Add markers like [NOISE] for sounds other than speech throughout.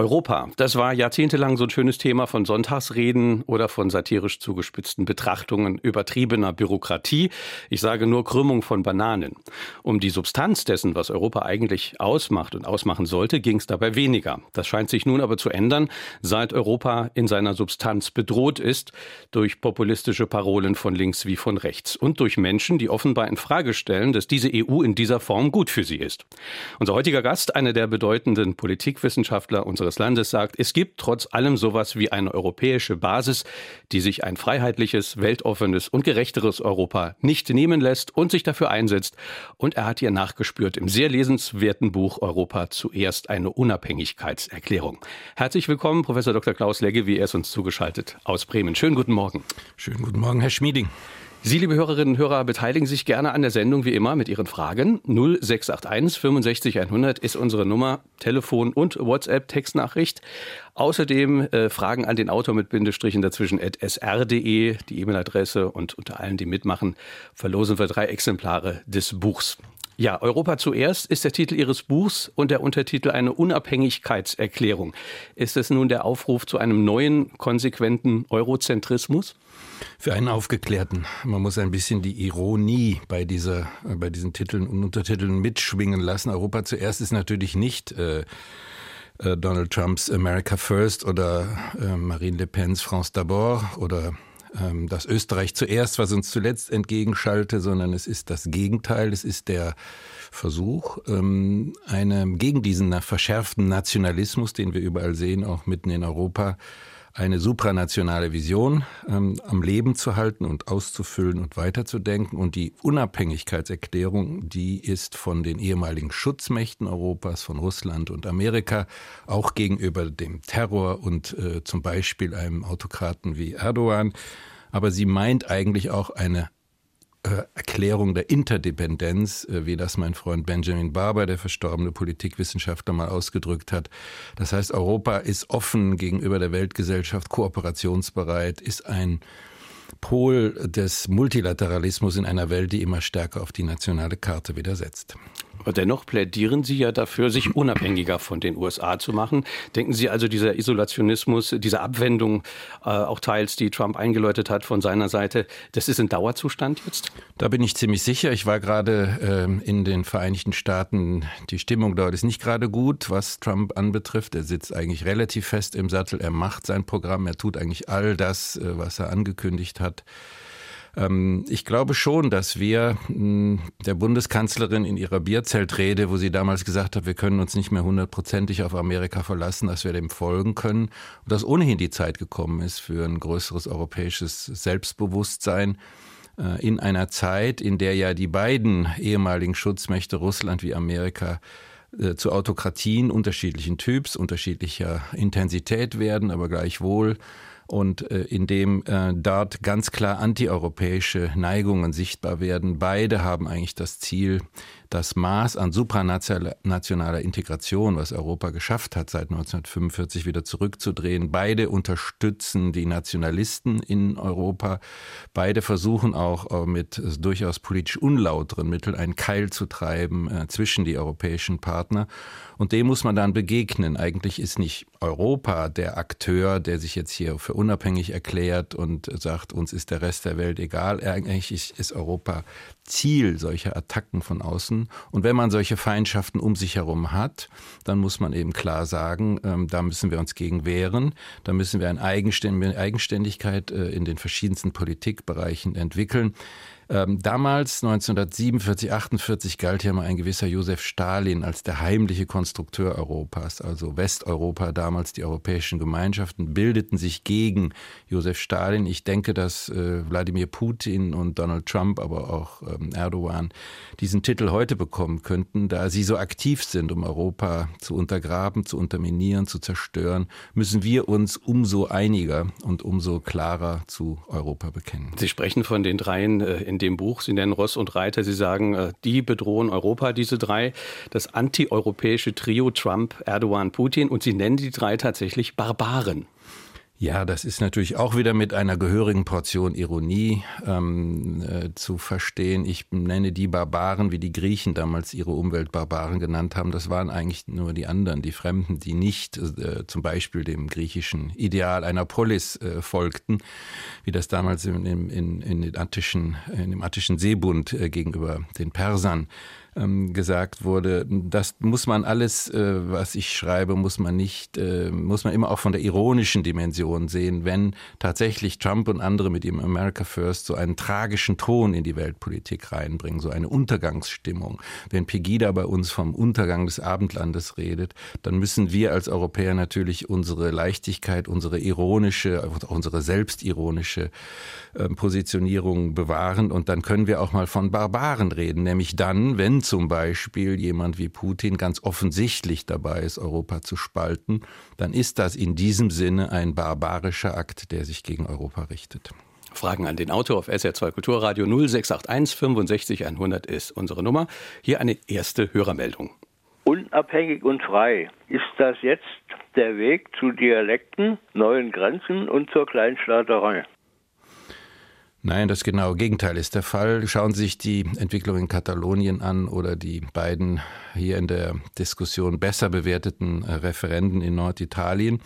Europa, das war jahrzehntelang so ein schönes Thema von Sonntagsreden oder von satirisch zugespitzten Betrachtungen übertriebener Bürokratie. Ich sage nur Krümmung von Bananen. Um die Substanz dessen, was Europa eigentlich ausmacht und ausmachen sollte, ging es dabei weniger. Das scheint sich nun aber zu ändern, seit Europa in seiner Substanz bedroht ist durch populistische Parolen von links wie von rechts und durch Menschen, die offenbar in Frage stellen, dass diese EU in dieser Form gut für sie ist. Unser heutiger Gast, einer der bedeutenden Politikwissenschaftler unseres unseres Landes sagt, es gibt trotz allem sowas wie eine europäische Basis, die sich ein freiheitliches, weltoffenes und gerechteres Europa nicht nehmen lässt und sich dafür einsetzt. Und er hat ihr nachgespürt im sehr lesenswerten Buch Europa zuerst eine Unabhängigkeitserklärung. Herzlich willkommen, Professor Dr. Klaus Legge, wie er ist uns zugeschaltet aus Bremen. Schönen guten Morgen. Schönen guten Morgen, Herr Schmieding. Sie, liebe Hörerinnen und Hörer, beteiligen sich gerne an der Sendung wie immer mit Ihren Fragen. 0681 65 100 ist unsere Nummer, Telefon und WhatsApp-Textnachricht. Außerdem äh, Fragen an den Autor mit Bindestrichen dazwischen at sr.de, die E-Mail-Adresse und unter allen, die mitmachen, verlosen wir drei Exemplare des Buchs. Ja, Europa zuerst ist der Titel Ihres Buchs und der Untertitel eine Unabhängigkeitserklärung. Ist es nun der Aufruf zu einem neuen, konsequenten Eurozentrismus? Für einen Aufgeklärten. Man muss ein bisschen die Ironie bei, dieser, bei diesen Titeln und Untertiteln mitschwingen lassen. Europa zuerst ist natürlich nicht äh, äh Donald Trumps America First oder äh, Marine Le Pen's France d'abord oder ähm, das Österreich zuerst, was uns zuletzt entgegenschalte, sondern es ist das Gegenteil. Es ist der Versuch, ähm, eine, gegen diesen verschärften Nationalismus, den wir überall sehen, auch mitten in Europa, eine supranationale Vision ähm, am Leben zu halten und auszufüllen und weiterzudenken. Und die Unabhängigkeitserklärung, die ist von den ehemaligen Schutzmächten Europas, von Russland und Amerika, auch gegenüber dem Terror und äh, zum Beispiel einem Autokraten wie Erdogan. Aber sie meint eigentlich auch eine Erklärung der Interdependenz, äh, wie das mein Freund Benjamin Barber, der verstorbene Politikwissenschaftler, mal ausgedrückt hat. Das heißt, Europa ist offen gegenüber der Weltgesellschaft, kooperationsbereit, ist ein Pol des Multilateralismus in einer Welt, die immer stärker auf die nationale Karte widersetzt. Aber dennoch plädieren Sie ja dafür, sich unabhängiger von den USA zu machen. Denken Sie also, dieser Isolationismus, diese Abwendung, äh, auch teils, die Trump eingeläutet hat von seiner Seite, das ist ein Dauerzustand jetzt? Da bin ich ziemlich sicher. Ich war gerade äh, in den Vereinigten Staaten. Die Stimmung dort ist nicht gerade gut, was Trump anbetrifft. Er sitzt eigentlich relativ fest im Sattel. Er macht sein Programm. Er tut eigentlich all das, äh, was er angekündigt hat. Ähm, ich glaube schon, dass wir hm, der Bundeskanzlerin in ihrer Bierzeltrede, wo sie damals gesagt hat, wir können uns nicht mehr hundertprozentig auf Amerika verlassen, dass wir dem folgen können und dass ohnehin die Zeit gekommen ist für ein größeres europäisches Selbstbewusstsein äh, in einer Zeit, in der ja die beiden ehemaligen Schutzmächte Russland wie Amerika äh, zu Autokratien unterschiedlichen Typs, unterschiedlicher Intensität werden, aber gleichwohl und äh, in dem äh, dort ganz klar antieuropäische Neigungen sichtbar werden. Beide haben eigentlich das Ziel, das Maß an supranationaler Integration, was Europa geschafft hat, seit 1945 wieder zurückzudrehen. Beide unterstützen die Nationalisten in Europa. Beide versuchen auch äh, mit durchaus politisch unlauteren Mitteln einen Keil zu treiben äh, zwischen die europäischen Partner. Und dem muss man dann begegnen. Eigentlich ist nicht Europa der Akteur, der sich jetzt hier für unabhängig erklärt und sagt, uns ist der Rest der Welt egal. Eigentlich ist Europa Ziel solcher Attacken von außen. Und wenn man solche Feindschaften um sich herum hat, dann muss man eben klar sagen, ähm, da müssen wir uns gegen wehren. Da müssen wir eine Eigenständigkeit äh, in den verschiedensten Politikbereichen entwickeln. Ähm, damals, 1947, 48, galt ja mal ein gewisser Josef Stalin als der heimliche Konstrukteur Europas. Also Westeuropa, damals die europäischen Gemeinschaften, bildeten sich gegen Josef Stalin. Ich denke, dass äh, Wladimir Putin und Donald Trump, aber auch ähm, Erdogan diesen Titel heute bekommen könnten, da sie so aktiv sind, um Europa zu untergraben, zu unterminieren, zu zerstören, müssen wir uns umso einiger und umso klarer zu Europa bekennen. Sie sprechen von den dreien äh, in dem Buch. Sie nennen Ross und Reiter. Sie sagen, äh, die bedrohen Europa, diese drei. Das antieuropäische Trio Trump, Erdogan, Putin. Und Sie nennen die drei tatsächlich Barbaren. Ja, das ist natürlich auch wieder mit einer gehörigen Portion Ironie ähm, äh, zu verstehen. Ich nenne die Barbaren, wie die Griechen damals ihre Umweltbarbaren genannt haben. Das waren eigentlich nur die anderen, die Fremden, die nicht äh, zum Beispiel dem griechischen Ideal einer Polis äh, folgten, wie das damals in, in, in, den attischen, in dem attischen Seebund äh, gegenüber den Persern ähm, gesagt wurde, das muss man alles, äh, was ich schreibe, muss man nicht, äh, muss man immer auch von der ironischen Dimension sehen, wenn tatsächlich Trump und andere mit ihrem America First so einen tragischen Ton in die Weltpolitik reinbringen, so eine Untergangsstimmung. Wenn Pegida bei uns vom Untergang des Abendlandes redet, dann müssen wir als Europäer natürlich unsere Leichtigkeit, unsere ironische, unsere selbstironische äh, Positionierung bewahren und dann können wir auch mal von Barbaren reden, nämlich dann, wenn zum Beispiel jemand wie Putin ganz offensichtlich dabei ist, Europa zu spalten, dann ist das in diesem Sinne ein barbarischer Akt, der sich gegen Europa richtet. Fragen an den Autor auf SR2 Kulturradio 0681 65 100 ist unsere Nummer. Hier eine erste Hörermeldung. Unabhängig und frei. Ist das jetzt der Weg zu Dialekten, neuen Grenzen und zur Kleinstaaterei? Nein, das genaue Gegenteil ist der Fall. Schauen Sie sich die Entwicklung in Katalonien an oder die beiden hier in der Diskussion besser bewerteten äh, Referenden in Norditalien.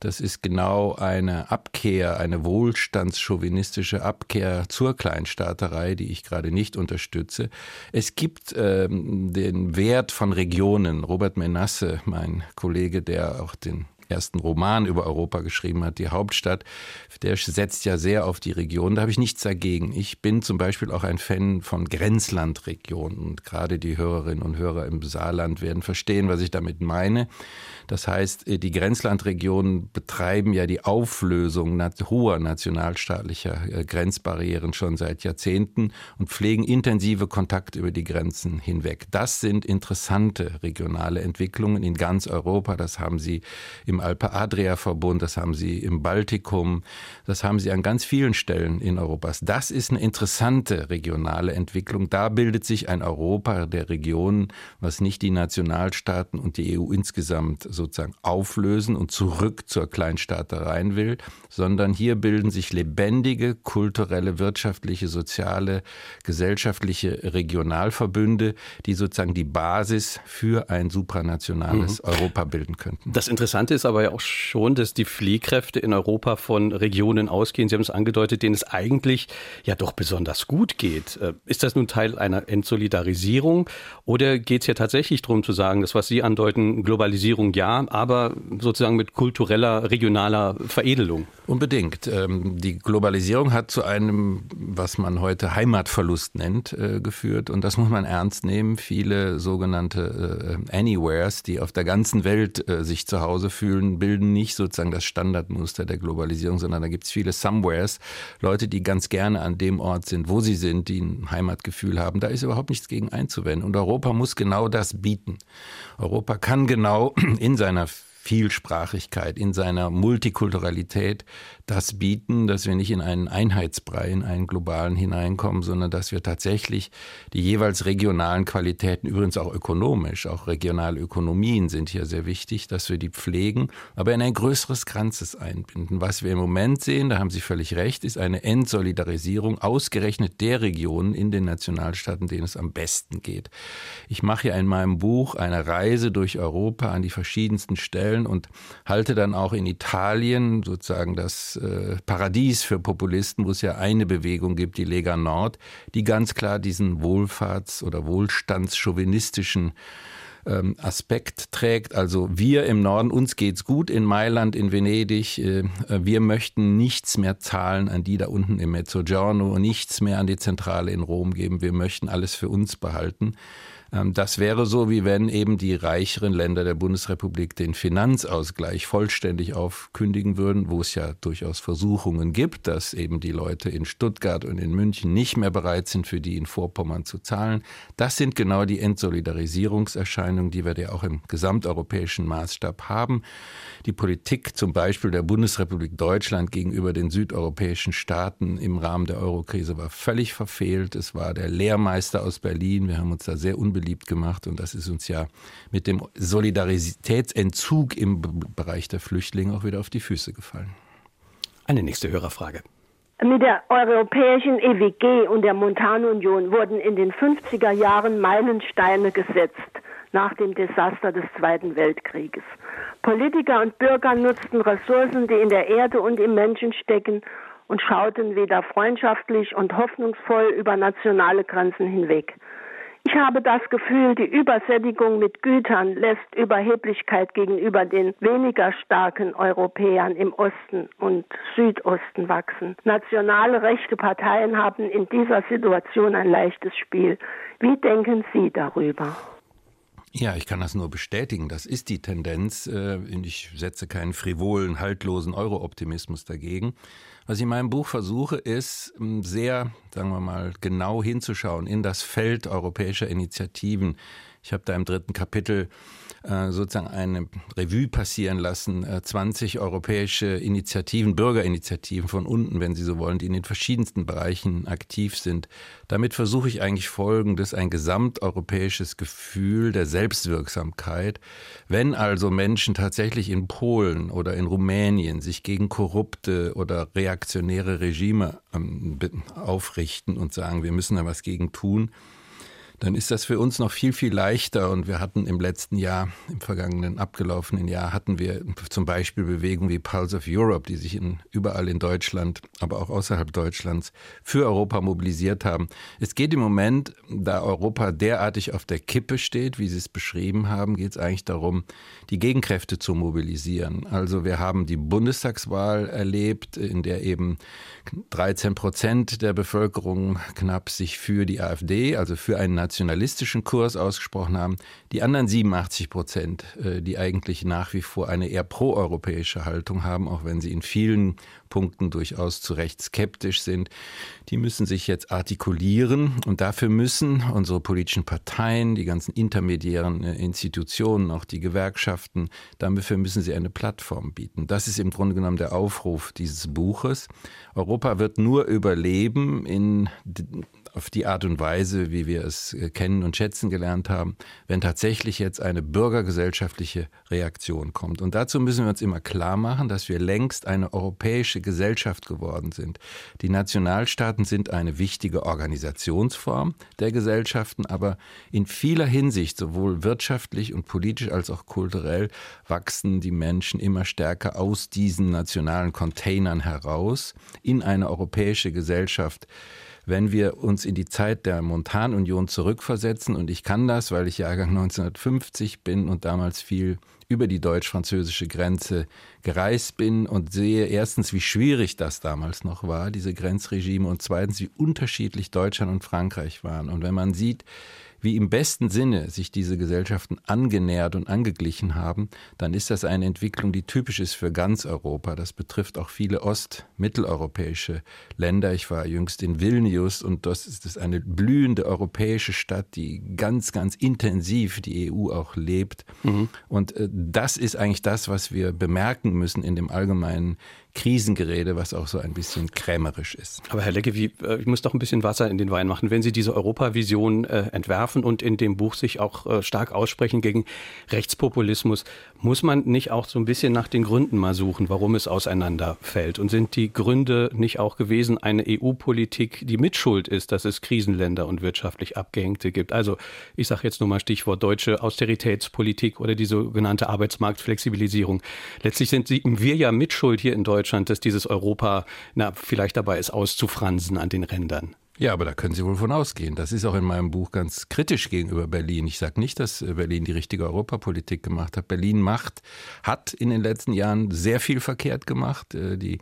Das ist genau eine Abkehr, eine wohlstandschauvinistische Abkehr zur Kleinstaaterei, die ich gerade nicht unterstütze. Es gibt ähm, den Wert von Regionen. Robert Menasse, mein Kollege, der auch den ersten Roman über Europa geschrieben hat, die Hauptstadt, der setzt ja sehr auf die Region. Da habe ich nichts dagegen. Ich bin zum Beispiel auch ein Fan von Grenzlandregionen. Und gerade die Hörerinnen und Hörer im Saarland werden verstehen, was ich damit meine. Das heißt, äh, die Grenzlandregionen betreiben ja die Auflösung hoher nationalstaatlicher äh, Grenzbarrieren schon seit Jahrzehnten und pflegen intensive Kontakte über die Grenzen hinweg. Das sind interessante regionale Entwicklungen in ganz Europa. Das haben sie im Alpe-Adria-Verbund, das haben sie im Baltikum, das haben sie an ganz vielen Stellen in Europas. Das ist eine interessante regionale Entwicklung. Da bildet sich ein Europa der Regionen, was nicht die Nationalstaaten und die EU insgesamt sozusagen auflösen und zurück zur Kleinstaaterei will, sondern hier bilden sich lebendige kulturelle, wirtschaftliche, soziale, gesellschaftliche Regionalverbünde, die sozusagen die Basis für ein supranationales mhm. Europa bilden könnten. Das Interessante ist aber ja auch schon, dass die Fliehkräfte in Europa von Regionen ausgehen, Sie haben es angedeutet, denen es eigentlich ja doch besonders gut geht. Äh, ist das nun Teil einer Entsolidarisierung oder geht es ja tatsächlich darum zu sagen, dass was Sie andeuten, Globalisierung ja, aber sozusagen mit kultureller, regionaler Veredelung. Unbedingt. Ähm, die Globalisierung hat zu einem, was man heute Heimatverlust nennt, äh, geführt. Und das muss man ernst nehmen. Viele sogenannte äh, Anywheres, die auf der ganzen Welt äh, sich zu Hause fühlen, bilden nicht sozusagen das Standardmuster der Globalisierung, sondern da gibt es viele Somewheres. Leute, die ganz gerne an dem Ort sind, wo sie sind, die ein Heimatgefühl haben. Da ist überhaupt nichts gegen einzuwenden. Und Europa muss genau das bieten. Europa kann genau in seiner Vielsprachigkeit, in seiner Multikulturalität das bieten, dass wir nicht in einen Einheitsbrei, in einen globalen hineinkommen, sondern dass wir tatsächlich die jeweils regionalen Qualitäten, übrigens auch ökonomisch, auch regionale Ökonomien sind hier sehr wichtig, dass wir die pflegen, aber in ein größeres Ganzes einbinden. Was wir im Moment sehen, da haben Sie völlig recht, ist eine Entsolidarisierung ausgerechnet der Regionen in den Nationalstaaten, denen es am besten geht. Ich mache ja in meinem Buch eine Reise durch Europa an die verschiedensten Stellen und halte dann auch in Italien sozusagen das äh, Paradies für Populisten, wo es ja eine Bewegung gibt, die Lega Nord, die ganz klar diesen Wohlfahrts- oder Wohlstandschauvinistischen ähm, Aspekt trägt. Also wir im Norden, uns geht's gut in Mailand, in Venedig. Äh, wir möchten nichts mehr zahlen an die da unten im Mezzogiorno, nichts mehr an die Zentrale in Rom geben. Wir möchten alles für uns behalten. Ähm, das wäre so, wie wenn eben die reicheren Länder der Bundesrepublik den Finanzausgleich vollständig aufkündigen würden, wo es ja durchaus Versuchungen gibt, dass eben die Leute in Stuttgart und in München nicht mehr bereit sind, für die in Vorpommern zu zahlen. Das sind genau die Entsolidarisierungserscheinungen, die wir ja auch im gesamteuropäischen Maßstab haben. Die Politik zum Beispiel der Bundesrepublik Deutschland gegenüber den südeuropäischen Staaten im Rahmen der Eurokrise war völlig verfehlt. Es war der Lehrmeister aus Berlin. Wir haben uns da sehr unbedingt unbeliebt gemacht. Und das ist uns ja mit dem Solidaritätsentzug im Bereich der Flüchtlinge auch wieder auf die Füße gefallen. Eine nächste Hörerfrage. Mit der europäischen EWG und der Montanunion wurden in den 50er Jahren Meilensteine gesetzt nach dem Desaster des Zweiten Weltkrieges. Politiker und Bürger nutzten Ressourcen, die in der Erde und im Menschen stecken, und schauten wieder freundschaftlich und hoffnungsvoll über nationale Grenzen hinweg. Ich habe das Gefühl, die Übersättigung mit Gütern lässt Überheblichkeit gegenüber den weniger starken Europäern im Osten und Südosten wachsen. Nationale rechte Parteien haben in dieser Situation ein leichtes Spiel. Wie denken Sie darüber? Ja, ich kann das nur bestätigen. Das ist die Tendenz. Äh, ich setze keinen frivolen, haltlosen Euro-Optimismus dagegen. Was ich in meinem Buch versuche, ist sehr, sagen wir mal, genau hinzuschauen in das Feld europäischer Initiativen. Ich habe da im dritten Kapitel äh, sozusagen eine Revue passieren lassen, 20 äh, europäische Initiativen, Bürgerinitiativen von unten, wenn Sie so wollen, die in den verschiedensten Bereichen aktiv sind. Damit versuche ich eigentlich Folgendes, ein gesamteuropäisches Gefühl der Selbstwirksamkeit. Wenn also Menschen tatsächlich in Polen oder in Rumänien sich gegen korrupte oder reaktionäre Regime ähm, aufrichten und sagen, wir müssen da was gegen tun, dann ist das für uns noch viel, viel leichter. Und wir hatten im letzten Jahr, im vergangenen abgelaufenen Jahr, hatten wir zum Beispiel Bewegungen wie Pulse of Europe, die sich in, überall in Deutschland, aber auch außerhalb Deutschlands für Europa mobilisiert haben. Es geht im Moment, da Europa derartig auf der Kippe steht, wie Sie es beschrieben haben, geht es eigentlich darum, die Gegenkräfte zu mobilisieren. Also wir haben die Bundestagswahl erlebt, in der eben 13 Prozent der Bevölkerung knapp sich für die AfD, also für einen nationalistischen Kurs ausgesprochen haben. Die anderen 87 Prozent, äh, die eigentlich nach wie vor eine eher proeuropäische Haltung haben, auch wenn sie in vielen Punkten durchaus zu Recht skeptisch sind, die müssen sich jetzt artikulieren und dafür müssen unsere politischen Parteien, die ganzen intermediären äh, Institutionen, auch die Gewerkschaften, dafür müssen sie eine Plattform bieten. Das ist im Grunde genommen der Aufruf dieses Buches. Europa wird nur überleben in auf die Art und Weise, wie wir es äh, kennen und schätzen gelernt haben, wenn tatsächlich jetzt eine bürgergesellschaftliche Reaktion kommt. Und dazu müssen wir uns immer klar machen, dass wir längst eine europäische Gesellschaft geworden sind. Die Nationalstaaten sind eine wichtige Organisationsform der Gesellschaften, aber in vieler Hinsicht, sowohl wirtschaftlich und politisch als auch kulturell, wachsen die Menschen immer stärker aus diesen nationalen Containern heraus in eine europäische Gesellschaft wenn wir uns in die Zeit der Montanunion zurückversetzen, und ich kann das, weil ich Jahrgang 1950 bin und damals viel über die deutsch-französische Grenze gereist bin und sehe erstens, wie schwierig das damals noch war, diese Grenzregime, und zweitens, wie unterschiedlich Deutschland und Frankreich waren. Und wenn man sieht, wie im besten Sinne sich diese Gesellschaften angenähert und angeglichen haben, dann ist das eine Entwicklung, die typisch ist für ganz Europa. Das betrifft auch viele ost-, mitteleuropäische Länder. Ich war jüngst in Vilnius und das ist eine blühende europäische Stadt, die ganz, ganz intensiv die EU auch lebt. Mhm. Und äh, das ist eigentlich das, was wir bemerken müssen in dem allgemeinen Krisengerede, was auch so ein bisschen krämerisch ist. Aber Herr Lecke, wie, äh, ich muss doch ein bisschen Wasser in den Wein machen. Wenn Sie diese Europavision äh, entwerfen und in dem Buch sich auch äh, stark aussprechen gegen Rechtspopulismus, muss man nicht auch so ein bisschen nach den Gründen mal suchen, warum es auseinanderfällt? Und sind die Gründe nicht auch gewesen eine EU-Politik, die mitschuld ist, dass es Krisenländer und wirtschaftlich Abgehängte gibt? Also ich sage jetzt nur mal Stichwort deutsche Austeritätspolitik oder die sogenannte Arbeitsmarktflexibilisierung. Letztlich sind wir ja mitschuld hier in Deutschland Deutschland, dass dieses Europa na, vielleicht dabei ist, auszufransen an den Rändern. Ja, aber da können Sie wohl von ausgehen. Das ist auch in meinem Buch ganz kritisch gegenüber Berlin. Ich sage nicht, dass Berlin die richtige Europapolitik gemacht hat. Berlin macht, hat in den letzten Jahren sehr viel verkehrt gemacht. Äh, die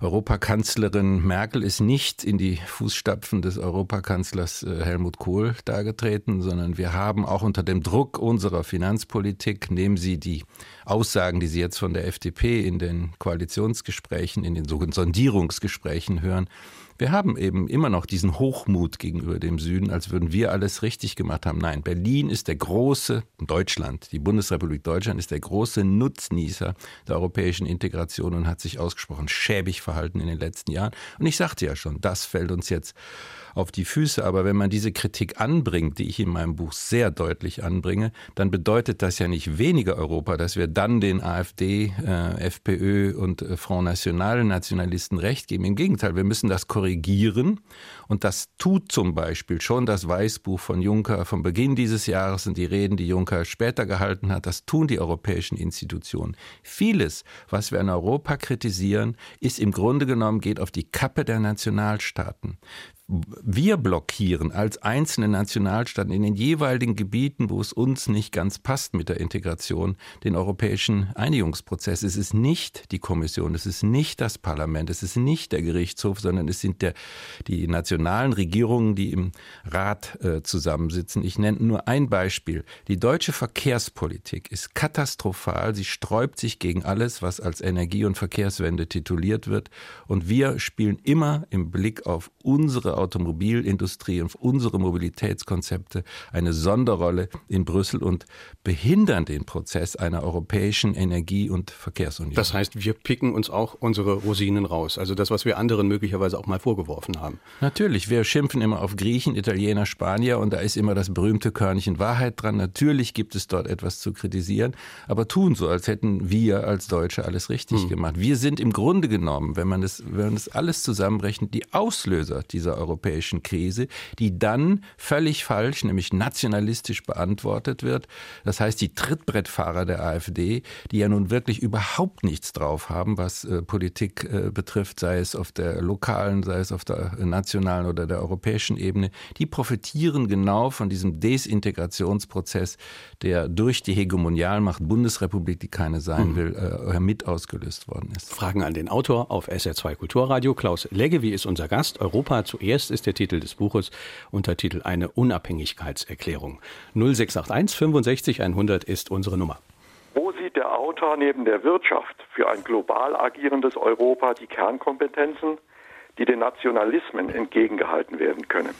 Europakanzlerin Merkel ist nicht in die Fußstapfen des Europakanzlers äh, Helmut Kohl dargetreten, sondern wir haben auch unter dem Druck unserer Finanzpolitik, nehmen Sie die Aussagen, die Sie jetzt von der FDP in den Koalitionsgesprächen, in den sogenannten Sondierungsgesprächen hören, wir haben eben immer noch diesen Hochmut gegenüber dem Süden, als würden wir alles richtig gemacht haben. Nein, Berlin ist der große, Deutschland, die Bundesrepublik Deutschland ist der große Nutznießer der europäischen Integration und hat sich ausgesprochen schäbig verhalten in den letzten Jahren. Und ich sagte ja schon, das fällt uns jetzt auf die Füße. Aber wenn man diese Kritik anbringt, die ich in meinem Buch sehr deutlich anbringe, dann bedeutet das ja nicht weniger Europa, dass wir dann den AfD, äh, FPÖ und äh, Front National Nationalisten recht geben. Im Gegenteil, wir müssen das korrigieren und das tut zum Beispiel schon das Weißbuch von Juncker vom Beginn dieses Jahres und die Reden, die Juncker später gehalten hat. Das tun die europäischen Institutionen. Vieles, was wir in Europa kritisieren, ist im Grunde genommen geht auf die Kappe der Nationalstaaten wir blockieren als einzelne Nationalstaaten in den jeweiligen Gebieten, wo es uns nicht ganz passt mit der Integration, den europäischen Einigungsprozess. Es ist nicht die Kommission, es ist nicht das Parlament, es ist nicht der Gerichtshof, sondern es sind der, die nationalen Regierungen, die im Rat äh, zusammensitzen. Ich nenne nur ein Beispiel. Die deutsche Verkehrspolitik ist katastrophal. Sie sträubt sich gegen alles, was als Energie- und Verkehrswende tituliert wird. Und wir spielen immer im Blick auf unsere Automobilindustrie und unsere Mobilitätskonzepte eine Sonderrolle in Brüssel und behindern den Prozess einer europäischen Energie- und Verkehrsunion. Das heißt, wir picken uns auch unsere Rosinen raus, also das, was wir anderen möglicherweise auch mal vorgeworfen haben. Natürlich, wir schimpfen immer auf Griechen, Italiener, Spanier und da ist immer das berühmte Körnchen Wahrheit dran. Natürlich gibt es dort etwas zu kritisieren, aber tun so, als hätten wir als Deutsche alles richtig hm. gemacht. Wir sind im Grunde genommen, wenn man das, wenn man das alles zusammenrechnet, die Auslöser dieser europäischen Krise, die dann völlig falsch, nämlich nationalistisch beantwortet wird. Das heißt, die Trittbrettfahrer der AfD, die ja nun wirklich überhaupt nichts drauf haben, was äh, Politik äh, betrifft, sei es auf der lokalen, sei es auf der nationalen oder der europäischen Ebene, die profitieren genau von diesem Desintegrationsprozess, der durch die Hegemonialmacht Bundesrepublik, die keine sein hm. will, äh, mit ausgelöst worden ist. Fragen an den Autor auf SR2 Kulturradio. Klaus Leggevi ist unser Gast. Europa zuerst Erst ist der Titel des Buches, Untertitel Eine Unabhängigkeitserklärung. 0681 65 100 ist unsere Nummer. Wo sieht der Autor neben der Wirtschaft für ein global agierendes Europa die Kernkompetenzen, die den Nationalismen entgegengehalten werden können?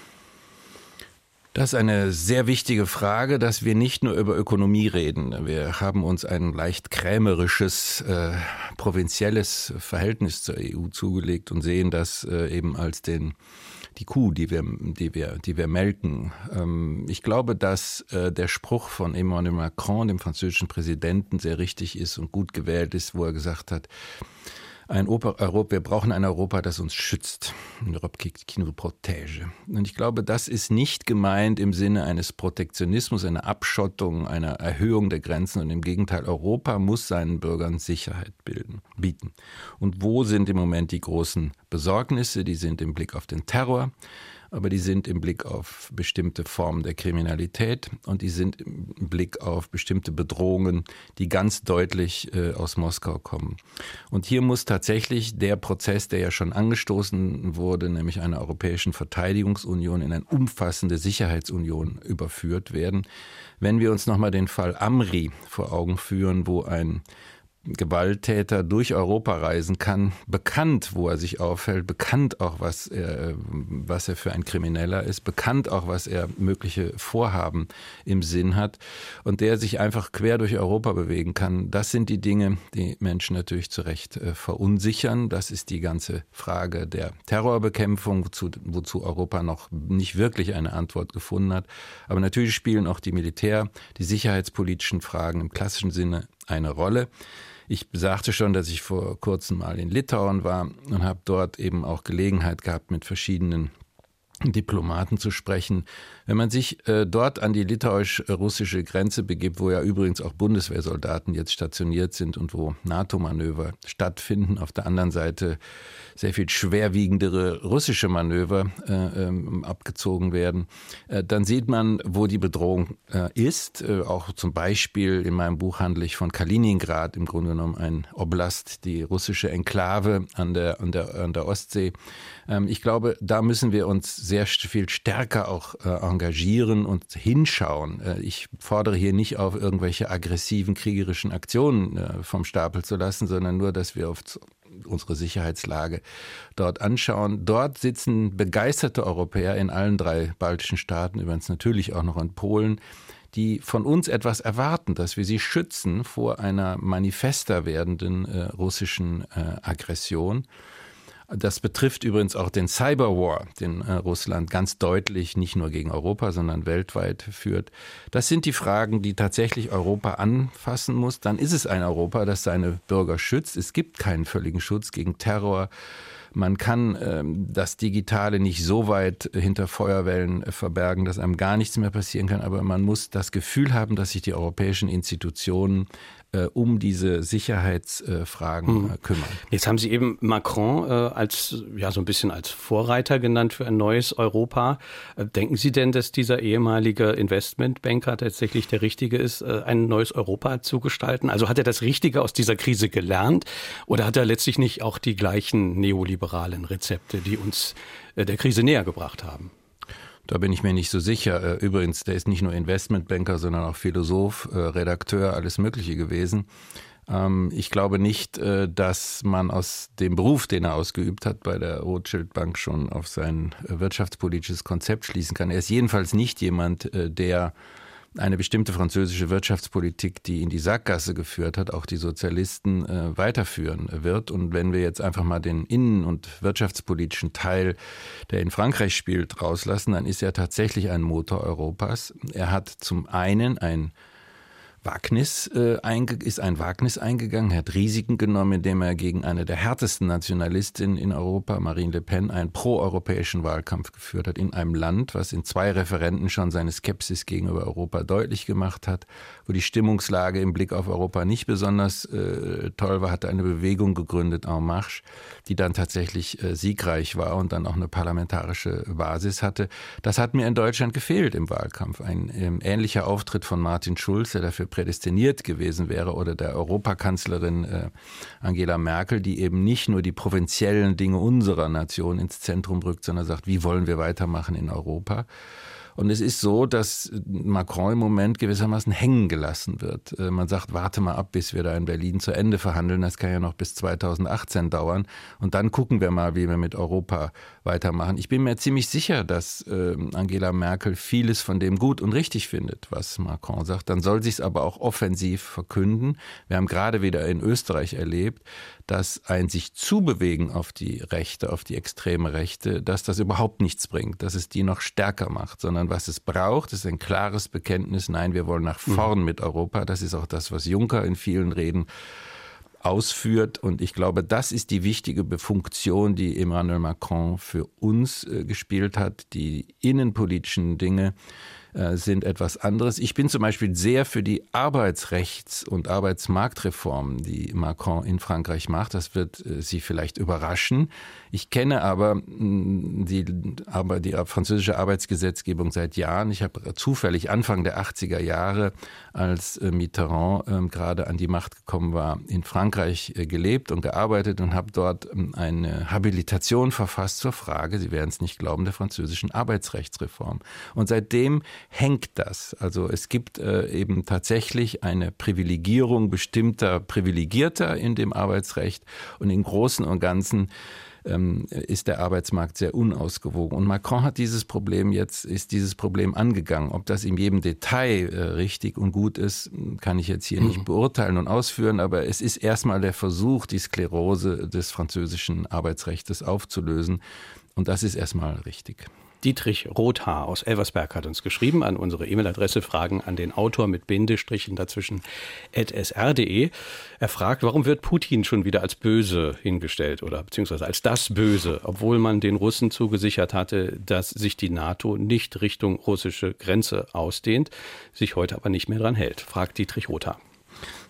Das ist eine sehr wichtige Frage, dass wir nicht nur über Ökonomie reden. Wir haben uns ein leicht krämerisches, äh, provinzielles Verhältnis zur EU zugelegt und sehen das äh, eben als den die Kuh, die wir, die wir, die wir melken. Ähm, ich glaube, dass äh, der Spruch von Emmanuel Macron, dem französischen Präsidenten, sehr richtig ist und gut gewählt ist, wo er gesagt hat, ein Europa, wir brauchen ein Europa, das uns schützt. Europe qui nous. Und ich glaube, das ist nicht gemeint im Sinne eines Protektionismus, einer Abschottung, einer Erhöhung der Grenzen. Und im Gegenteil, Europa muss seinen Bürgern Sicherheit bilden, bieten. Und wo sind im Moment die großen Besorgnisse? Die sind im Blick auf den Terror aber die sind im Blick auf bestimmte Formen der Kriminalität und die sind im Blick auf bestimmte Bedrohungen, die ganz deutlich äh, aus Moskau kommen. Und hier muss tatsächlich der Prozess, der ja schon angestoßen wurde, nämlich einer europäischen Verteidigungsunion in eine umfassende Sicherheitsunion überführt werden. Wenn wir uns nochmal den Fall Amri vor Augen führen, wo ein Gewalttäter durch Europa reisen kann, bekannt, wo er sich aufhält, bekannt auch, was er, was er für ein Krimineller ist, bekannt auch, was er mögliche Vorhaben im Sinn hat und der sich einfach quer durch Europa bewegen kann. Das sind die Dinge, die Menschen natürlich zu Recht äh, verunsichern. Das ist die ganze Frage der Terrorbekämpfung, wozu, wozu Europa noch nicht wirklich eine Antwort gefunden hat. Aber natürlich spielen auch die Militär, die sicherheitspolitischen Fragen im klassischen Sinne eine Rolle. Ich sagte schon, dass ich vor kurzem mal in Litauen war und habe dort eben auch Gelegenheit gehabt, mit verschiedenen Diplomaten zu sprechen. Wenn man sich äh, dort an die litauisch-russische Grenze begibt, wo ja übrigens auch Bundeswehrsoldaten jetzt stationiert sind und wo NATO-Manöver stattfinden, auf der anderen Seite sehr viel schwerwiegendere russische Manöver äh, ähm, abgezogen werden, äh, dann sieht man, wo die Bedrohung äh, ist. Äh, auch zum Beispiel in meinem Buch handle ich von Kaliningrad, im Grunde genommen ein Oblast, die russische Enklave an der, an der, an der Ostsee. Ähm, ich glaube, da müssen wir uns sehr viel stärker auch äh, engagieren und hinschauen. Äh, ich fordere hier nicht auf, irgendwelche aggressiven kriegerischen Aktionen äh, vom Stapel zu lassen, sondern nur, dass wir auf unsere Sicherheitslage dort anschauen. Dort sitzen begeisterte Europäer in allen drei baltischen Staaten, übrigens natürlich auch noch in Polen, die von uns etwas erwarten, dass wir sie schützen vor einer manifester werdenden äh, russischen äh, Aggression. Das betrifft übrigens auch den Cyberwar, den äh, Russland ganz deutlich nicht nur gegen Europa, sondern weltweit führt. Das sind die Fragen, die tatsächlich Europa anfassen muss. Dann ist es ein Europa, das seine Bürger schützt. Es gibt keinen völligen Schutz gegen Terror. Man kann ähm, das Digitale nicht so weit hinter Feuerwellen äh, verbergen, dass einem gar nichts mehr passieren kann, aber man muss das Gefühl haben, dass sich die europäischen Institutionen äh, um diese Sicherheitsfragen mhm. kümmern. Jetzt haben Sie eben Macron äh, als ja so ein bisschen als Vorreiter genannt für ein neues Europa. Äh, denken Sie denn, dass dieser ehemalige Investmentbanker tatsächlich der richtige ist, äh, ein neues Europa zu gestalten? Also hat er das Richtige aus dieser Krise gelernt oder hat er letztlich nicht auch die gleichen neoliberalen Rezepte, die uns äh, der Krise näher gebracht haben? Da bin ich mir nicht so sicher. Äh, übrigens, der ist nicht nur Investmentbanker, sondern auch Philosoph, äh, Redakteur, alles Mögliche gewesen. Ähm, ich glaube nicht, äh, dass man aus dem Beruf, den er ausgeübt hat, bei der Rothschild Bank schon auf sein wirtschaftspolitisches Konzept schließen kann. Er ist jedenfalls nicht jemand, der eine bestimmte französische Wirtschaftspolitik, die in die Sackgasse geführt hat, auch die Sozialisten äh, weiterführen wird. Und wenn wir jetzt einfach mal den innen- und wirtschaftspolitischen Teil, der in Frankreich spielt, rauslassen, dann ist er tatsächlich ein Motor Europas. Er hat zum einen ein Wagnis äh, ist ein Wagnis eingegangen, hat Risiken genommen, indem er gegen eine der härtesten Nationalistinnen in Europa, Marine Le Pen, einen proeuropäischen Wahlkampf geführt hat in einem Land, was in zwei Referenten schon seine Skepsis gegenüber Europa deutlich gemacht hat, wo die Stimmungslage im Blick auf Europa nicht besonders äh, toll war, hat eine Bewegung gegründet, En Marche, die dann tatsächlich äh, siegreich war und dann auch eine parlamentarische Basis hatte. Das hat mir in Deutschland gefehlt im Wahlkampf. Ein ähm, ähnlicher Auftritt von Martin Schulz, der dafür prädestiniert gewesen wäre, oder der Europakanzlerin äh, Angela Merkel, die eben nicht nur die provinziellen Dinge unserer Nation ins Zentrum rückt, sondern sagt, wie wollen wir weitermachen in Europa. Und es ist so, dass Macron im Moment gewissermaßen hängen gelassen wird. Äh, man sagt, warte mal ab, bis wir da in Berlin zu Ende verhandeln. Das kann ja noch bis 2018 dauern. Und dann gucken wir mal, wie wir mit Europa weitermachen. Ich bin mir ziemlich sicher, dass ähm, Angela Merkel vieles von dem gut und richtig findet, was Macron sagt. Dann soll sie es aber auch offensiv verkünden. Wir haben gerade wieder in Österreich erlebt, dass ein sich zubewegen auf die Rechte, auf die extreme Rechte, dass das überhaupt nichts bringt, dass es die noch stärker macht, sondern was es braucht, ist ein klares Bekenntnis, nein, wir wollen nach mhm. vorn mit Europa. Das ist auch das, was Juncker in vielen Reden ausführt. Und ich glaube, das ist die wichtige Funktion, die Emmanuel Macron für uns äh, gespielt hat, die innenpolitischen Dinge äh, sind etwas anderes. Ich bin zum Beispiel sehr für die Arbeitsrechts- und Arbeitsmarktreformen, die Macron in Frankreich macht. Das wird äh, Sie vielleicht überraschen. Ich kenne aber mm, die, aber die französische Arbeitsgesetzgebung seit Jahren. Ich habe zufällig Anfang der 80er Jahre, als äh, Mitterrand ähm, gerade an die Macht gekommen war, in Frankreich gelebt und gearbeitet und habe dort ähm, eine Habilitation verfasst zur Frage, Sie werden es nicht glauben, der französischen Arbeitsrechtsreform. Und seitdem hängt das. Also es gibt äh, eben tatsächlich eine Privilegierung bestimmter Privilegierter in dem Arbeitsrecht und im Großen und Ganzen ähm, ist der Arbeitsmarkt sehr unausgewogen. Und Macron hat dieses Problem jetzt, ist dieses Problem angegangen. Ob das in jedem Detail äh, richtig und gut ist, kann ich jetzt hier mhm. nicht beurteilen und ausführen, aber es ist erstmal der Versuch, die Sklerose des französischen Arbeitsrechts aufzulösen. Und das ist erstmal richtig. Dietrich Rothaar aus Elversberg hat uns geschrieben an unsere E-Mail-Adresse Fragen an den Autor mit Bindestrichen dazwischen sr.de. Er fragt, warum wird Putin schon wieder als böse hingestellt oder beziehungsweise als das Böse, obwohl man den Russen zugesichert hatte, dass sich die NATO nicht Richtung russische Grenze ausdehnt, sich heute aber nicht mehr dran hält, fragt Dietrich Rothaar.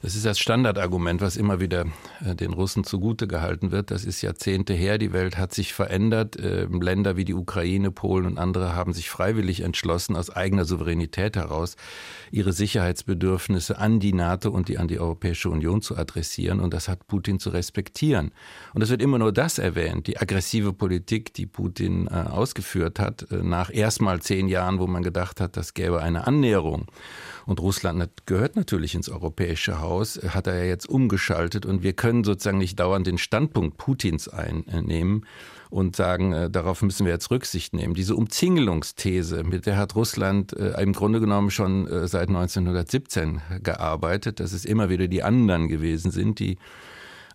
Das ist das Standardargument, was immer wieder äh, den Russen zugute gehalten wird. Das ist Jahrzehnte her. Die Welt hat sich verändert. Ähm, Länder wie die Ukraine, Polen und andere haben sich freiwillig entschlossen, aus eigener Souveränität heraus ihre Sicherheitsbedürfnisse an die NATO und die an die Europäische Union zu adressieren. Und das hat Putin zu respektieren. Und es wird immer nur das erwähnt, die aggressive Politik, die Putin äh, ausgeführt hat, äh, nach erstmal zehn Jahren, wo man gedacht hat, das gäbe eine Annäherung. Und Russland gehört natürlich ins europäische Haus, hat er ja jetzt umgeschaltet und wir können sozusagen nicht dauernd den Standpunkt Putins einnehmen und sagen, äh, darauf müssen wir jetzt Rücksicht nehmen. Diese Umzingelungsthese, mit der hat Russland äh, im Grunde genommen schon äh, seit 1917 gearbeitet, dass es immer wieder die anderen gewesen sind, die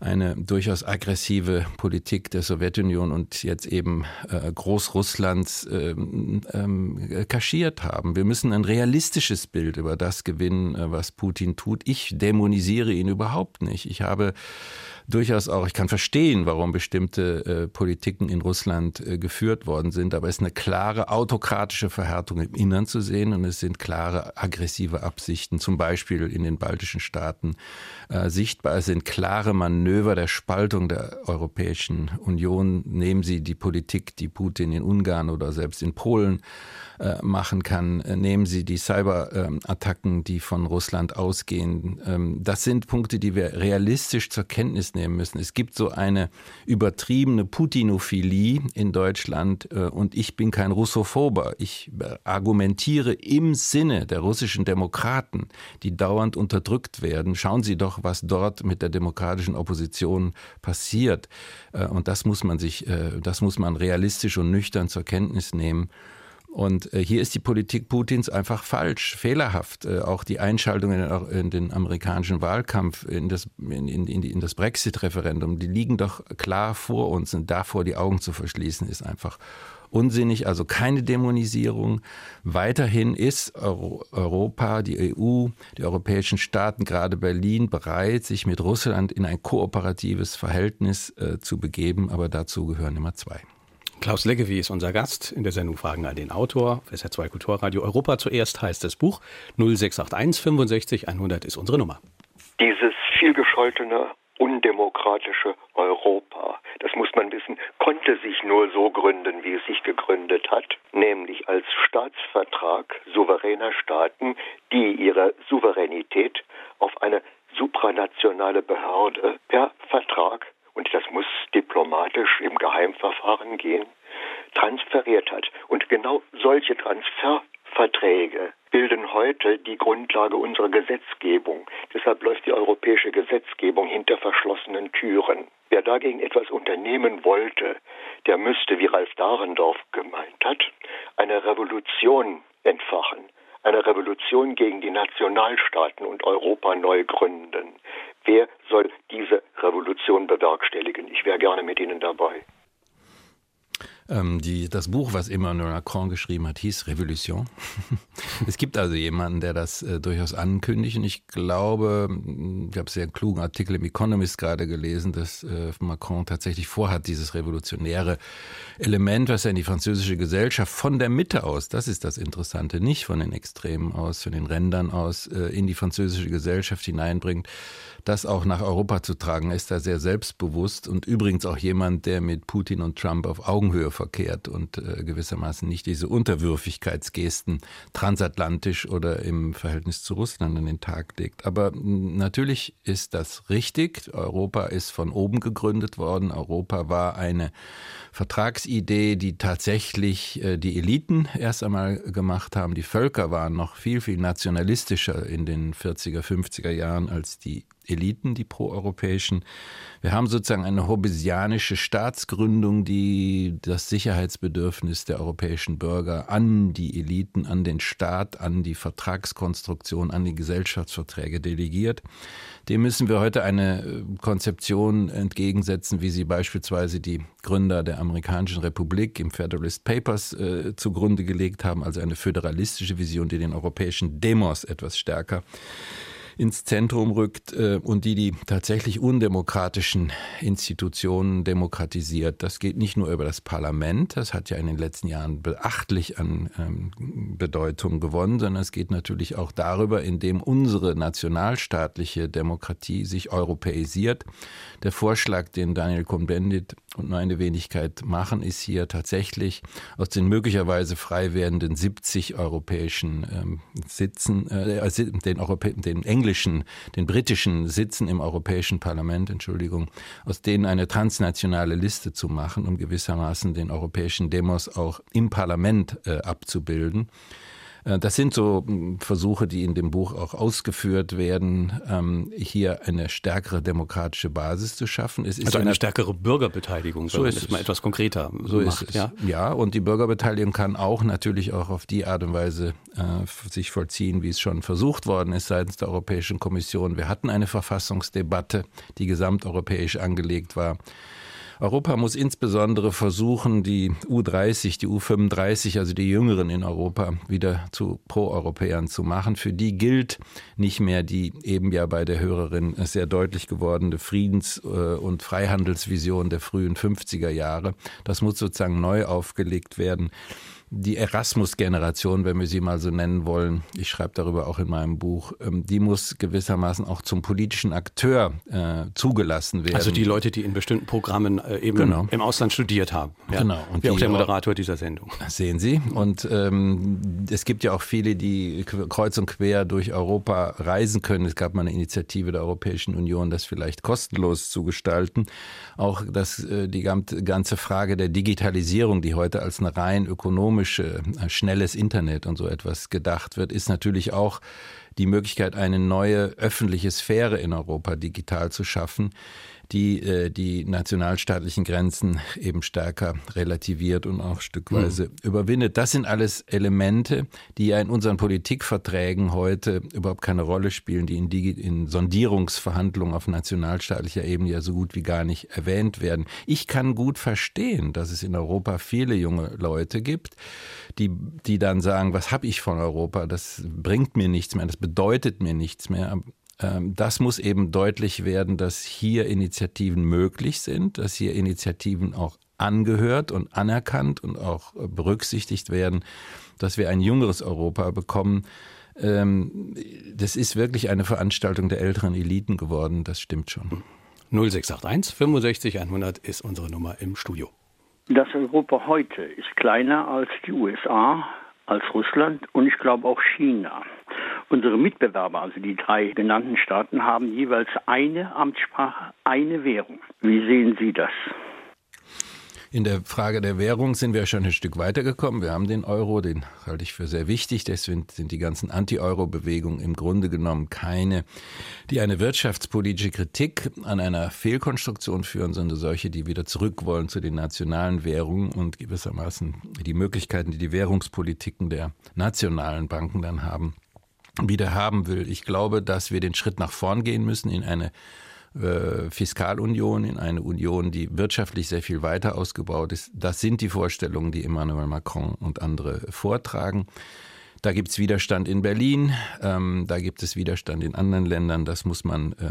eine durchaus aggressive Politik der Sowjetunion und jetzt eben äh, Großrusslands ähm, ähm, kaschiert haben. Wir müssen ein realistisches Bild über das gewinnen, äh, was Putin tut. Ich dämonisiere ihn überhaupt nicht. Ich habe durchaus auch, ich kann verstehen, warum bestimmte äh, Politiken in Russland äh, geführt worden sind, aber es ist eine klare autokratische Verhärtung im Innern zu sehen und es sind klare aggressive Absichten, zum Beispiel in den baltischen Staaten äh, sichtbar. Es sind klare Manöver der Spaltung der Europäischen Union. Nehmen Sie die Politik, die Putin in Ungarn oder selbst in Polen äh, machen kann. Äh, nehmen Sie die Cyberattacken, die von Russland ausgehen. Ähm, das sind Punkte, die wir realistisch zur Kenntnis nehmen müssen. Es gibt so eine übertriebene Putinophilie in Deutschland äh, und ich bin kein Russophober. Ich argumentiere im Sinne der russischen Demokraten, die dauernd unterdrückt werden. Schauen Sie doch, was dort mit der demokratischen Opposition passiert. Und das muss man sich, das muss man realistisch und nüchtern zur Kenntnis nehmen. Und äh, hier ist die Politik Putins einfach falsch, fehlerhaft. Äh, auch die Einschaltung in, den amerikanischen Wahlkampf, in das, in, in, in das Brexit-Referendum, die liegen doch klar vor uns. Und davor die Augen zu verschließen, ist einfach unsinnig. Also keine Dämonisierung. Weiterhin ist Europa, die EU, die europäischen Staaten, gerade Berlin, bereit, sich mit Russland in ein kooperatives Verhältnis äh, zu begeben. Aber dazu gehören immer zwei. Klaus Leggewie ist unser Gast in der Sendung Fragen an den Autor. SR2 Kulturradio Europa zuerst heißt das Buch. 0681 65 100 ist unsere Nummer. Dieses vielgescholtene, undemokratische Europa, das muss man wissen, konnte sich nur so gründen, wie es sich gegründet hat, nämlich als Staatsvertrag souveräner Staaten, die ihre Souveränität auf eine supranationale Behörde per Vertrag und das muss diplomatisch im Geheimverfahren gehen, transferiert hat. Und genau solche Transferverträge bilden heute die Grundlage unserer Gesetzgebung. Deshalb läuft die europäische Gesetzgebung hinter verschlossenen Türen. Wer dagegen etwas unternehmen wollte, der müsste, wie Ralf Dahrendorf gemeint hat, eine Revolution entfachen, eine Revolution gegen die Nationalstaaten und Europa neu gründen. Wer soll diese Revolution bewerkstelligen? Ich wäre gerne mit Ihnen dabei. Ähm, die, das Buch, was Emmanuel Macron geschrieben hat, hieß Revolution. [LAUGHS] es gibt also jemanden, der das äh, durchaus ankündigt. Und ich glaube, ich habe sehr klugen Artikel im Economist gerade gelesen, dass äh, Macron tatsächlich vorhat, dieses revolutionäre Element, was er in die französische Gesellschaft von der Mitte aus, das ist das Interessante, nicht von den Extremen aus, von den Rändern aus, äh, in die französische Gesellschaft hineinbringt das auch nach Europa zu tragen. Er ist da sehr selbstbewusst und übrigens auch jemand, der mit Putin und Trump auf Augenhöhe verkehrt und äh, gewissermaßen nicht diese Unterwürfigkeitsgesten transatlantisch oder im Verhältnis zu Russland an den Tag legt. Aber natürlich ist das richtig. Europa ist von oben gegründet worden. Europa war eine Vertragsidee, die tatsächlich äh, die Eliten erst einmal gemacht haben. Die Völker waren noch viel, viel nationalistischer in den 40er, 50er Jahren als die Eliten, die proeuropäischen. Wir haben sozusagen eine hobbesianische Staatsgründung, die das Sicherheitsbedürfnis der europäischen Bürger an die Eliten, an den Staat, an die Vertragskonstruktion, an die Gesellschaftsverträge delegiert. Dem müssen wir heute eine äh, Konzeption entgegensetzen, wie sie beispielsweise die Gründer der amerikanischen Republik im Federalist Papers äh, zugrunde gelegt haben, also eine föderalistische Vision, die den europäischen Demos etwas stärker ins Zentrum rückt äh, und die die tatsächlich undemokratischen Institutionen demokratisiert. Das geht nicht nur über das Parlament, das hat ja in den letzten Jahren beachtlich an ähm, Bedeutung gewonnen, sondern es geht natürlich auch darüber, indem unsere nationalstaatliche Demokratie sich europäisiert. Der Vorschlag, den Daniel Cohn-Bendit und meine Wenigkeit machen, ist hier tatsächlich aus den möglicherweise frei werdenden 70 europäischen ähm, Sitzen, äh, also den, Europä den englischen, den britischen Sitzen im Europäischen Parlament, Entschuldigung, aus denen eine transnationale Liste zu machen, um gewissermaßen den europäischen Demos auch im Parlament äh, abzubilden. Äh, das sind so hm, Versuche, die in dem Buch auch ausgeführt werden, ähm, hier eine stärkere demokratische Basis zu schaffen. Es ist also eine, eine stärkere Bürgerbeteiligung, so ist es mal etwas konkreter so macht, ist es. Ja? ja, und die Bürgerbeteiligung kann auch natürlich auch auf die Art und Weise äh, sich vollziehen, wie es schon versucht worden ist seitens der Europäischen Kommission. Wir hatten eine Verfassungsdebatte, die gesamteuropäisch angelegt war. Europa muss insbesondere versuchen, die U30, die U35, also die Jüngeren in Europa, wieder zu Pro-Europäern zu machen. Für die gilt nicht mehr die eben ja bei der Hörerin sehr deutlich gewordene Friedens- äh, und Freihandelsvision der frühen 50er Jahre. Das muss sozusagen neu aufgelegt werden die Erasmus-Generation, wenn wir sie mal so nennen wollen, ich schreibe darüber auch in meinem Buch, ähm, die muss gewissermaßen auch zum politischen Akteur äh, zugelassen werden. Also die Leute, die in bestimmten Programmen äh, eben genau. im Ausland studiert haben. Ja. Genau. Und Wie auch der Moderator dieser Sendung. Sehen Sie. Und ähm, es gibt ja auch viele, die kreuz und quer durch Europa reisen können. Es gab mal eine Initiative der Europäischen Union, das vielleicht kostenlos zu gestalten. Auch das, äh, die ganze Frage der Digitalisierung, die heute als eine rein ökonomische ökonomische, äh, schnelles Internet und so etwas gedacht wird, ist natürlich auch die Möglichkeit, eine neue öffentliche Sphäre in Europa digital zu schaffen, die äh, die nationalstaatlichen Grenzen eben stärker relativiert und auch stückweise mhm. überwindet. Das sind alles Elemente, die ja in unseren Politikverträgen heute überhaupt keine Rolle spielen, die in, die in Sondierungsverhandlungen auf nationalstaatlicher Ebene ja so gut wie gar nicht erwähnt werden. Ich kann gut verstehen, dass es in Europa viele junge Leute gibt, die, die dann sagen, was habe ich von Europa? Das bringt mir nichts mehr, das bedeutet mir nichts mehr. Ähm, das muss eben deutlich werden, dass hier Initiativen möglich sind, dass hier Initiativen auch angehört und anerkannt und auch berücksichtigt werden, dass wir ein jüngeres Europa bekommen. Ähm, das ist wirklich eine Veranstaltung der älteren Eliten geworden, das stimmt schon. 0681 65 100 ist unsere Nummer im Studio. Das Europa heute ist kleiner als die USA, als Russland und ich glaube auch China. Unsere Mitbewerber, also die drei genannten Staaten, haben jeweils eine Amtssprache, eine Währung. Wie sehen Sie das? In der Frage der Währung sind wir schon ein Stück weitergekommen. Wir haben den Euro, den halte ich für sehr wichtig. Deswegen sind die ganzen Anti-Euro-Bewegungen im Grunde genommen keine, die eine wirtschaftspolitische Kritik an einer Fehlkonstruktion führen, sondern solche, die wieder zurück wollen zu den nationalen Währungen und gewissermaßen die Möglichkeiten, die die Währungspolitiken der nationalen Banken dann haben, wieder haben will. Ich glaube, dass wir den Schritt nach vorn gehen müssen in eine äh, Fiskalunion, in eine Union, die wirtschaftlich sehr viel weiter ausgebaut ist. Das sind die Vorstellungen, die Emmanuel Macron und andere vortragen. Da gibt es Widerstand in Berlin, ähm, da gibt es Widerstand in anderen Ländern, das muss man äh,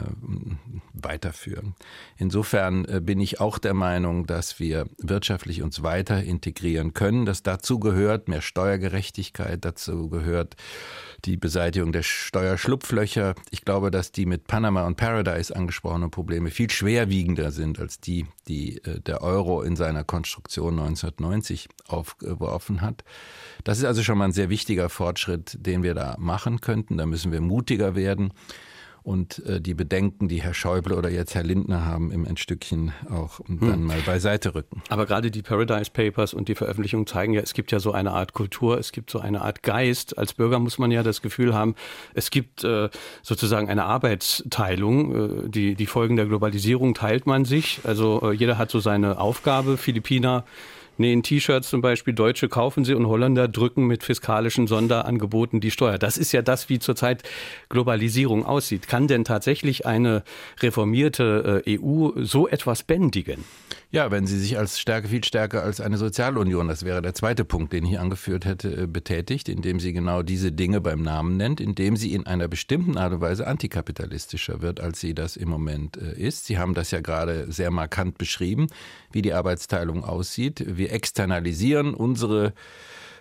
weiterführen. Insofern äh, bin ich auch der Meinung, dass wir wirtschaftlich uns weiter integrieren können, dass dazu gehört mehr Steuergerechtigkeit, dazu gehört die Beseitigung der Steuerschlupflöcher. Ich glaube, dass die mit Panama und Paradise angesprochenen Probleme viel schwerwiegender sind als die, die äh, der Euro in seiner Konstruktion 1990 aufgeworfen hat. Das ist also schon mal ein sehr wichtiger Fortschritt, den wir da machen könnten. Da müssen wir mutiger werden und äh, die Bedenken, die Herr Schäuble oder jetzt Herr Lindner haben, im ein Stückchen auch hm. dann mal beiseite rücken. Aber gerade die Paradise Papers und die Veröffentlichung zeigen ja, es gibt ja so eine Art Kultur, es gibt so eine Art Geist. Als Bürger muss man ja das Gefühl haben, es gibt äh, sozusagen eine Arbeitsteilung. Äh, die, die Folgen der Globalisierung teilt man sich. Also äh, jeder hat so seine Aufgabe. Philippiner nähen T-Shirts zum Beispiel, Deutsche kaufen sie und Holländer drücken mit fiskalischen Sonderangeboten die Steuer. Das ist ja das, wie zurzeit Globalisierung aussieht. Kann denn tatsächlich eine reformierte äh, EU so etwas bändigen? Ja, wenn sie sich als stärker, viel stärker als eine Sozialunion, das wäre der zweite Punkt, den ich angeführt hätte, äh, betätigt, indem sie genau diese Dinge beim Namen nennt, indem sie in einer bestimmten Art und Weise antikapitalistischer wird, als sie das im Moment äh, ist. Sie haben das ja gerade sehr markant beschrieben, wie die Arbeitsteilung aussieht. Wir externalisieren unsere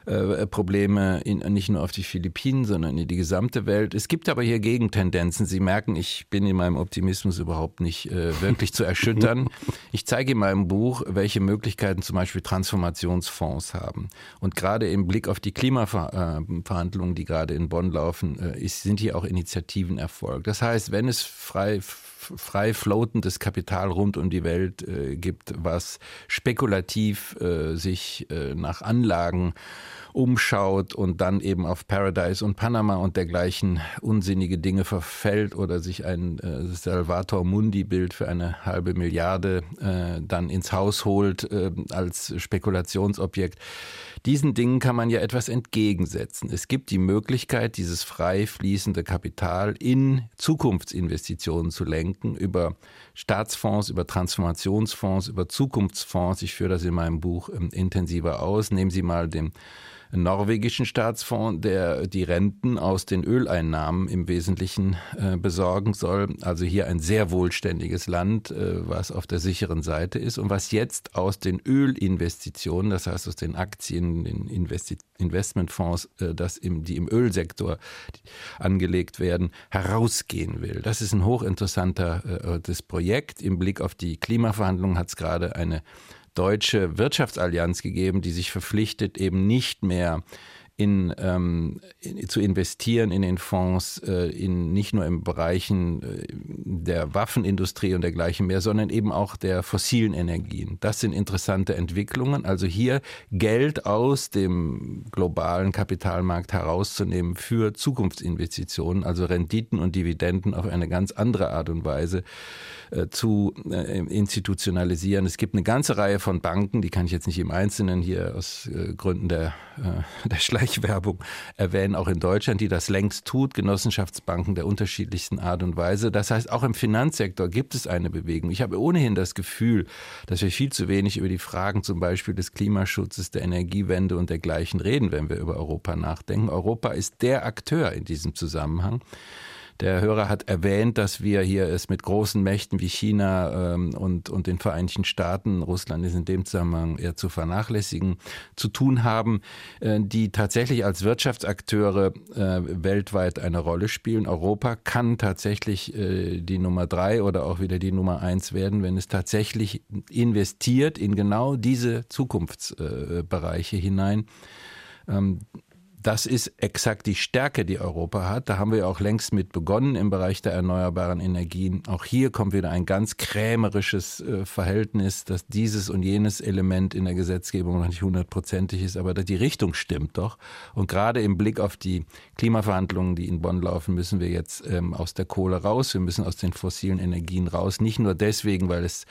äh, Probleme in, nicht nur auf die Philippinen, sondern in die gesamte Welt. Es gibt aber hier Gegentendenzen. Sie merken, ich bin in meinem Optimismus überhaupt nicht äh, wirklich zu erschüttern. [LAUGHS] Ich zeige in meinem Buch, welche Möglichkeiten zum Beispiel Transformationsfonds haben. Und gerade im Blick auf die Klimaverhandlungen, die gerade in Bonn laufen, äh, ist, sind hier auch Initiativen erfolgt. Das heißt, wenn es frei frei floatendes Kapital rund um die Welt äh, gibt, was spekulativ äh, sich äh, nach Anlagen umschaut und dann eben auf Paradise und Panama und dergleichen unsinnige Dinge verfällt oder sich ein äh, Salvator Mundi-Bild für eine halbe Milliarde äh, dann ins Haus holt äh, als Spekulationsobjekt. Diesen Dingen kann man ja etwas entgegensetzen. Es gibt die Möglichkeit, dieses frei fließende Kapital in Zukunftsinvestitionen zu lenken über Staatsfonds, über Transformationsfonds, über Zukunftsfonds. Ich führe das in meinem Buch ähm, intensiver aus. Nehmen Sie mal den norwegischen Staatsfonds, der die Renten aus den Öleinnahmen im Wesentlichen äh, besorgen soll. Also hier ein sehr wohlständiges Land, äh, was auf der sicheren Seite ist und was jetzt aus den Ölinvestitionen, das heißt aus den Aktien, den Investi Investmentfonds, äh, das im, die im Ölsektor angelegt werden, herausgehen will. Das ist ein hochinteressanter äh, das Projekt. Im Blick auf die Klimaverhandlungen hat es gerade eine deutsche Wirtschaftsallianz gegeben, die sich verpflichtet, eben nicht mehr in, ähm, in, zu investieren in den Fonds, äh, in nicht nur im Bereichen äh, der Waffenindustrie und dergleichen mehr, sondern eben auch der fossilen Energien. Das sind interessante Entwicklungen. Also hier Geld aus dem globalen Kapitalmarkt herauszunehmen für Zukunftsinvestitionen, also Renditen und Dividenden auf eine ganz andere Art und Weise äh, zu äh, institutionalisieren. Es gibt eine ganze Reihe von Banken, die kann ich jetzt nicht im Einzelnen hier aus äh, Gründen der, der Schleich Schleichwerbung erwähnen, auch in Deutschland, die das längst tut, Genossenschaftsbanken der unterschiedlichsten Art und Weise. Das heißt, auch im Finanzsektor gibt es eine Bewegung. Ich habe ohnehin das Gefühl, dass wir viel zu wenig über die Fragen zum Beispiel des Klimaschutzes, der Energiewende und dergleichen reden, wenn wir über Europa nachdenken. Europa ist der Akteur in diesem Zusammenhang. Der Hörer hat erwähnt, dass wir hier es mit großen Mächten wie China ähm, und, und den Vereinigten Staaten, Russland ist in dem Zusammenhang eher zu vernachlässigen, zu tun haben, äh, die tatsächlich als Wirtschaftsakteure äh, weltweit eine Rolle spielen. Europa kann tatsächlich äh, die Nummer drei oder auch wieder die Nummer eins werden, wenn es tatsächlich investiert in genau diese Zukunftsbereiche hinein. Ähm, das ist exakt die Stärke, die Europa hat. Da haben wir auch längst mit begonnen im Bereich der erneuerbaren Energien. Auch hier kommt wieder ein ganz krämerisches äh, Verhältnis, dass dieses und jenes Element in der Gesetzgebung noch nicht hundertprozentig ist, aber die Richtung stimmt doch. Und gerade im Blick auf die Klimaverhandlungen, die in Bonn laufen, müssen wir jetzt ähm, aus der Kohle raus. Wir müssen aus den fossilen Energien raus. Nicht nur deswegen, weil es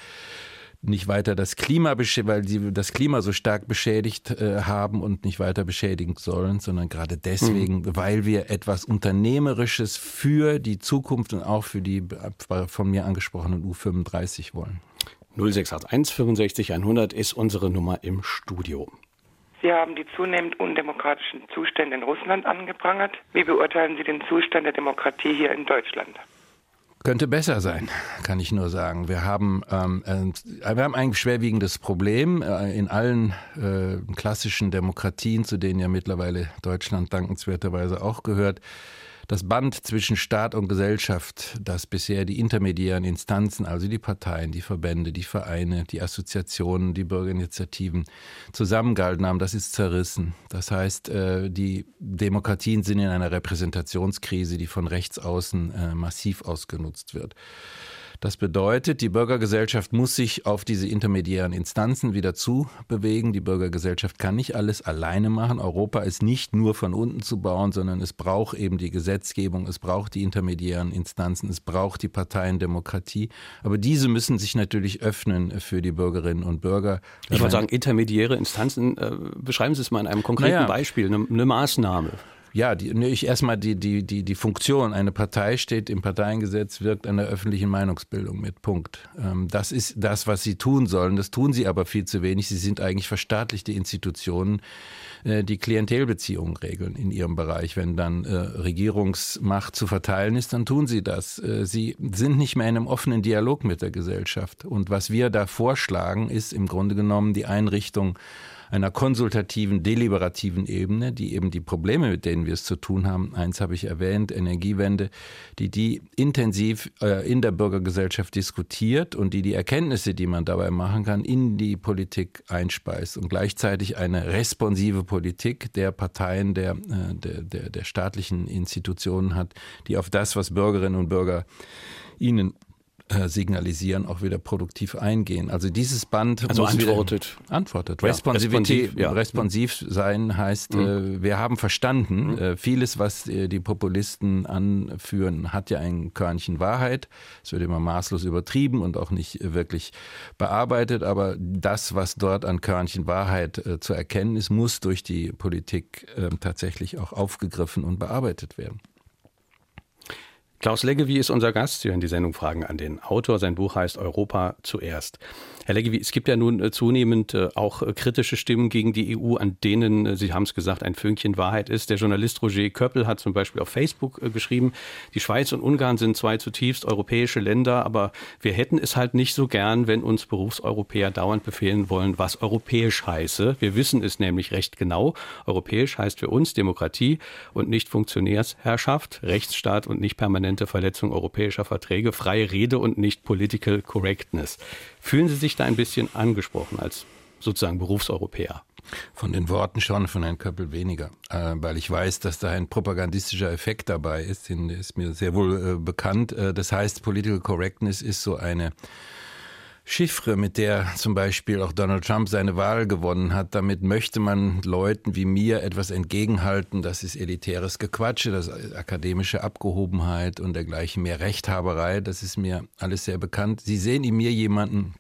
nicht weiter das Klima, weil sie das Klima so stark beschädigt äh, haben und nicht weiter beschädigen sollen, sondern gerade deswegen, mhm. weil wir etwas Unternehmerisches für die Zukunft und auch für die von mir angesprochenen U35 wollen. 0681 65 100 ist unsere Nummer im Studio. Sie haben die zunehmend undemokratischen Zustände in Russland angeprangert. Wie beurteilen Sie den Zustand der Demokratie hier in Deutschland? Könnte besser sein, kann ich nur sagen. Wir haben, ähm, äh, wir haben ein schwerwiegendes Problem äh, in allen äh, klassischen Demokratien, zu denen ja mittlerweile Deutschland dankenswerterweise auch gehört das Band zwischen Staat und Gesellschaft, das bisher die intermediären Instanzen, also die Parteien, die Verbände, die Vereine, die Assoziationen, die Bürgerinitiativen zusammengehalten haben, das ist zerrissen. Das heißt, äh, die Demokratien sind in einer Repräsentationskrise, die von rechts außen äh, massiv ausgenutzt wird. Das bedeutet, die Bürgergesellschaft muss sich auf diese intermediären Instanzen wieder zubewegen. Die Bürgergesellschaft kann nicht alles alleine machen. Europa ist nicht nur von unten zu bauen, sondern es braucht eben die Gesetzgebung, es braucht die intermediären Instanzen, es braucht die Parteiendemokratie. Aber diese müssen sich natürlich öffnen für die Bürgerinnen und Bürger. Ich würde sagen, intermediäre Instanzen, äh, beschreiben Sie es mal in einem konkreten naja, Beispiel, eine, eine Maßnahme ja, die, ich erstmal die, die, die, die Funktion. Eine Partei steht im Parteiengesetz, wirkt an der öffentlichen Meinungsbildung mit. Punkt. Ähm, das ist das, was sie tun sollen. Das tun sie aber viel zu wenig. Sie sind eigentlich verstaatlichte Institutionen, äh, die Klientelbeziehungen regeln in ihrem Bereich. Wenn dann äh, Regierungsmacht zu verteilen ist, dann tun sie das. Äh, sie sind nicht mehr in einem offenen Dialog mit der Gesellschaft. Und was wir da vorschlagen, ist im Grunde genommen die Einrichtung einer konsultativen, deliberativen Ebene, die eben die Probleme, mit denen wir es zu tun haben, eins habe ich erwähnt, Energiewende, die die intensiv äh, in der Bürgergesellschaft diskutiert und die die Erkenntnisse, die man dabei machen kann, in die Politik einspeist und gleichzeitig eine responsive Politik der Parteien, der, äh, der, der, der staatlichen Institutionen hat, die auf das, was Bürgerinnen und Bürger ihnen signalisieren, auch wieder produktiv eingehen. Also dieses Band also antwortet. Antwortet. Ja, Responsivität, responsiv, ja. responsiv sein heißt, mhm. äh, wir haben verstanden, mhm. äh, vieles, was äh, die Populisten anführen, hat ja ein Körnchen Wahrheit. Es wird immer maßlos übertrieben und auch nicht wirklich bearbeitet, aber das, was dort an Körnchen Wahrheit äh, zu erkennen ist, muss durch die Politik ähm, tatsächlich auch aufgegriffen und bearbeitet werden. Klaus Leggevi ist unser Gast. Sie hören die Sendung Fragen an den Autor. Sein Buch heißt Europa zuerst. Herr Leggevi, es gibt ja nun äh, zunehmend äh, auch äh, kritische Stimmen gegen die EU, an denen, Sie haben es gesagt, ein Fünkchen Wahrheit ist. Der Journalist Roger Köppel hat zum Beispiel auf Facebook geschrieben, die Schweiz und Ungarn sind zwei zutiefst europäische Länder, aber wir hätten es halt nicht so gern, wenn uns Berufseuropäer dauernd befehlen wollen, was europäisch heiße. Wir wissen es nämlich recht genau. Europäisch heißt für uns Demokratie und nicht Funktionärsherrschaft, Rechtsstaat und nicht permanent permanente Verletzung europäischer Verträge, freie Rede und nicht Political Correctness. Fühlen Sie sich da ein bisschen angesprochen als sozusagen Berufseuropäer? Von den Worten schon, von Herrn Köppel weniger, äh, weil ich weiß, dass da ein propagandistischer Effekt dabei ist, den ist mir sehr wohl äh, bekannt. Äh, das heißt, Political Correctness ist so eine Chiffre, mit der zum Beispiel auch Donald Trump seine Wahl gewonnen hat. Damit möchte man Leuten wie mir etwas entgegenhalten. Das ist elitäres Gequatsche, das ist akademische Abgehobenheit und dergleichen mehr Rechthaberei. Das ist mir alles sehr bekannt. Sie sehen in mir jemanden,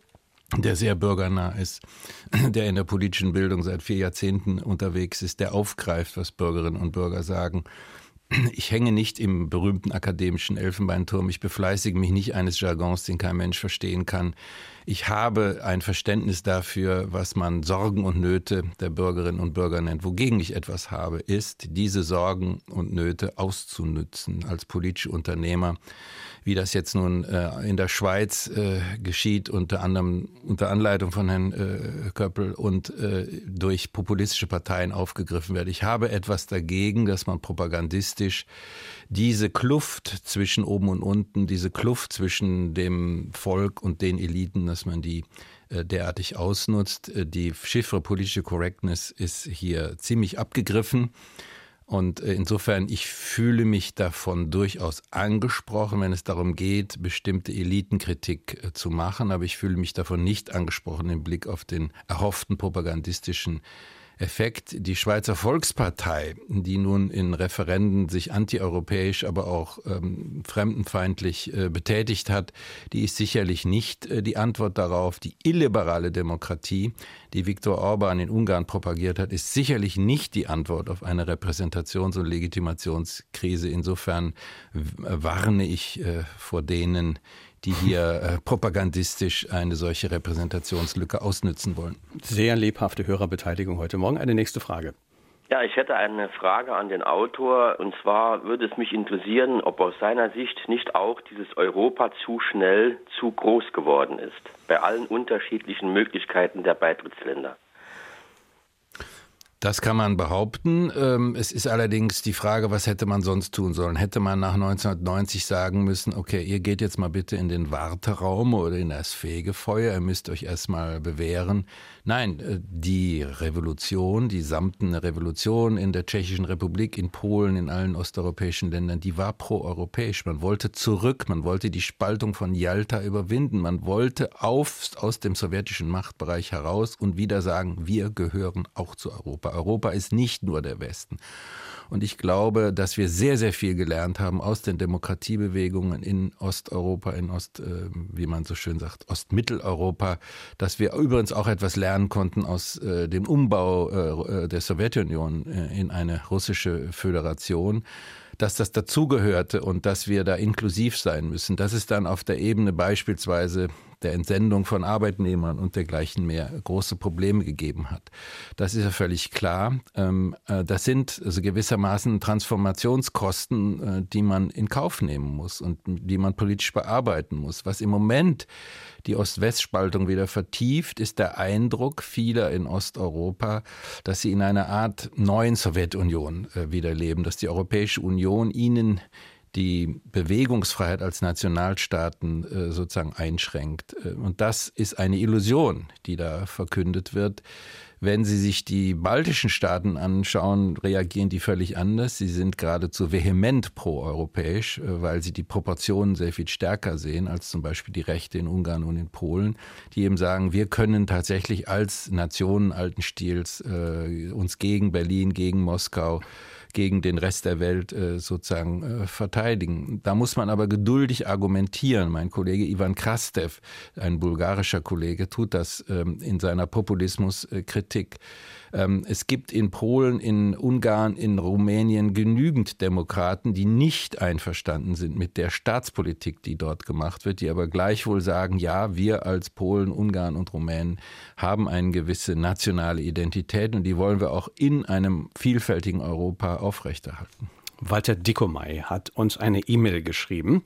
der sehr bürgernah ist, [CLEARS THROAT] der in der politischen Bildung seit vier Jahrzehnten unterwegs ist, der aufgreift, was Bürgerinnen und Bürger sagen [CLEARS THROAT] ich hänge nicht im berühmten akademischen Elfenbeinturm. Ich befleißige mich nicht eines Jargons, den kein Mensch verstehen kann. Ich habe ein Verständnis dafür, was man Sorgen und Nöte der Bürgerinnen und Bürger nennt. Wogegen ich etwas habe, ist, diese Sorgen und Nöte auszunützen als politische Unternehmer wie das jetzt nun äh, in der Schweiz äh, geschieht, unter anderem unter Anleitung von Herrn äh, Köppel und äh, durch populistische Parteien aufgegriffen wird. Ich habe etwas dagegen, dass man propagandistisch diese Kluft zwischen oben und unten, diese Kluft zwischen dem Volk und den Eliten, dass man die äh, derartig ausnutzt. Äh, die Chiffre politische Correctness ist hier ziemlich abgegriffen. Und äh, insofern, ich fühle mich davon durchaus angesprochen, wenn es darum geht, bestimmte Elitenkritik äh, zu machen. Aber ich fühle mich davon nicht angesprochen im Blick auf den erhofften propagandistischen Effekt. Die Schweizer Volkspartei, die nun in Referenden sich antieuropäisch, aber auch ähm, fremdenfeindlich äh, betätigt hat, die ist sicherlich nicht äh, die Antwort darauf. Die illiberale Demokratie, die Viktor Orban in Ungarn propagiert hat, ist sicherlich nicht die Antwort auf eine Repräsentations- und Legitimationskrise. Insofern warne ich äh, vor denen, die hier äh, propagandistisch eine solche Repräsentationslücke ausnützen wollen. Sehr lebhafte Hörerbeteiligung heute Morgen. Eine nächste Frage. Ja, ich hätte eine Frage an den Autor. Und zwar würde es mich interessieren, ob aus seiner Sicht nicht auch dieses Europa zu schnell zu groß geworden ist, bei allen unterschiedlichen Möglichkeiten der Beitrittsländer. Das kann man behaupten. Ähm, es ist allerdings die Frage, was hätte man sonst tun sollen? Hätte man nach 1990 sagen müssen, okay, ihr geht jetzt mal bitte in den Warteraum oder in das Fegefeuer, ihr müsst euch erstmal bewähren. Nein, äh, die Revolution, die samtene Revolution in der Tschechischen Republik, in Polen, in allen osteuropäischen Ländern, die war proeuropäisch. Man wollte zurück, man wollte die Spaltung von Jalta überwinden, man wollte auf, aus dem sowjetischen Machtbereich heraus und wieder sagen, wir gehören auch zu Europa. Europa. ist nicht nur der Westen. Und ich glaube, dass wir sehr, sehr viel gelernt haben aus den Demokratiebewegungen in Osteuropa, in Ost, äh, wie man so schön sagt, Ostmitteleuropa, dass wir übrigens auch etwas lernen konnten aus äh, dem Umbau äh, der Sowjetunion in eine russische Föderation dass das dazugehörte und dass wir da inklusiv sein müssen. Das ist dann auf der Ebene beispielsweise der Entsendung von Arbeitnehmern und dergleichen mehr große Probleme gegeben hat. Das ist ja völlig klar. Ähm, äh, das sind also gewissermaßen Transformationskosten, äh, die man in Kauf nehmen muss und die man politisch bearbeiten muss. Was im Moment die Ost-West-Spaltung wieder vertieft, ist der Eindruck vieler in Osteuropa, dass sie in einer Art neuen Sowjetunion äh, wieder leben, dass die Europäische Union ihnen die Bewegungsfreiheit als Nationalstaaten äh, sozusagen einschränkt. Äh, und das ist eine Illusion, die da verkündet wird. Wenn Sie sich die baltischen Staaten anschauen, reagieren die völlig anders. Sie sind geradezu vehement pro-europäisch, äh, weil sie die Proportionen sehr viel stärker sehen als zum Beispiel die Rechte in Ungarn und in Polen, die eben sagen, wir können tatsächlich als Nationen alten Stils äh, uns gegen Berlin, gegen Moskau gegen den Rest der Welt äh, sozusagen äh, verteidigen. Da muss man aber geduldig argumentieren. Mein Kollege Ivan Krastev, ein bulgarischer Kollege, tut das ähm, in seiner Populismuskritik. Ähm, es gibt in Polen, in Ungarn, in Rumänien genügend Demokraten, die nicht einverstanden sind mit der Staatspolitik, die dort gemacht wird, die aber gleichwohl sagen, ja, wir als Polen, Ungarn und Rumänen haben eine gewisse nationale Identität und die wollen wir auch in einem vielfältigen Europa aufrechterhalten. Walter Dickomey hat uns eine E-Mail geschrieben.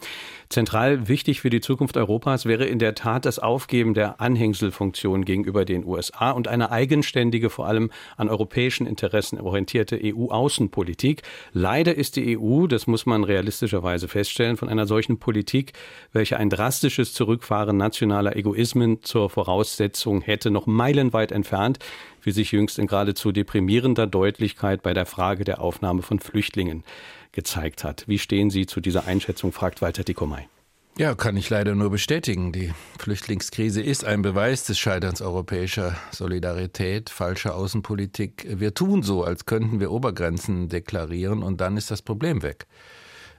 Zentral wichtig für die Zukunft Europas wäre in der Tat das Aufgeben der Anhängselfunktion gegenüber den USA und eine eigenständige, vor allem an europäischen Interessen orientierte EU-Außenpolitik. Leider ist die EU, das muss man realistischerweise feststellen, von einer solchen Politik, welche ein drastisches Zurückfahren nationaler Egoismen zur Voraussetzung hätte, noch meilenweit entfernt wie sich jüngst in geradezu deprimierender Deutlichkeit bei der Frage der Aufnahme von Flüchtlingen gezeigt hat. Wie stehen Sie zu dieser Einschätzung, fragt Walter Dickomey. Ja, kann ich leider nur bestätigen. Die Flüchtlingskrise ist ein Beweis des Scheiterns europäischer Solidarität, falscher Außenpolitik. Wir tun so, als könnten wir Obergrenzen deklarieren und dann ist das Problem weg.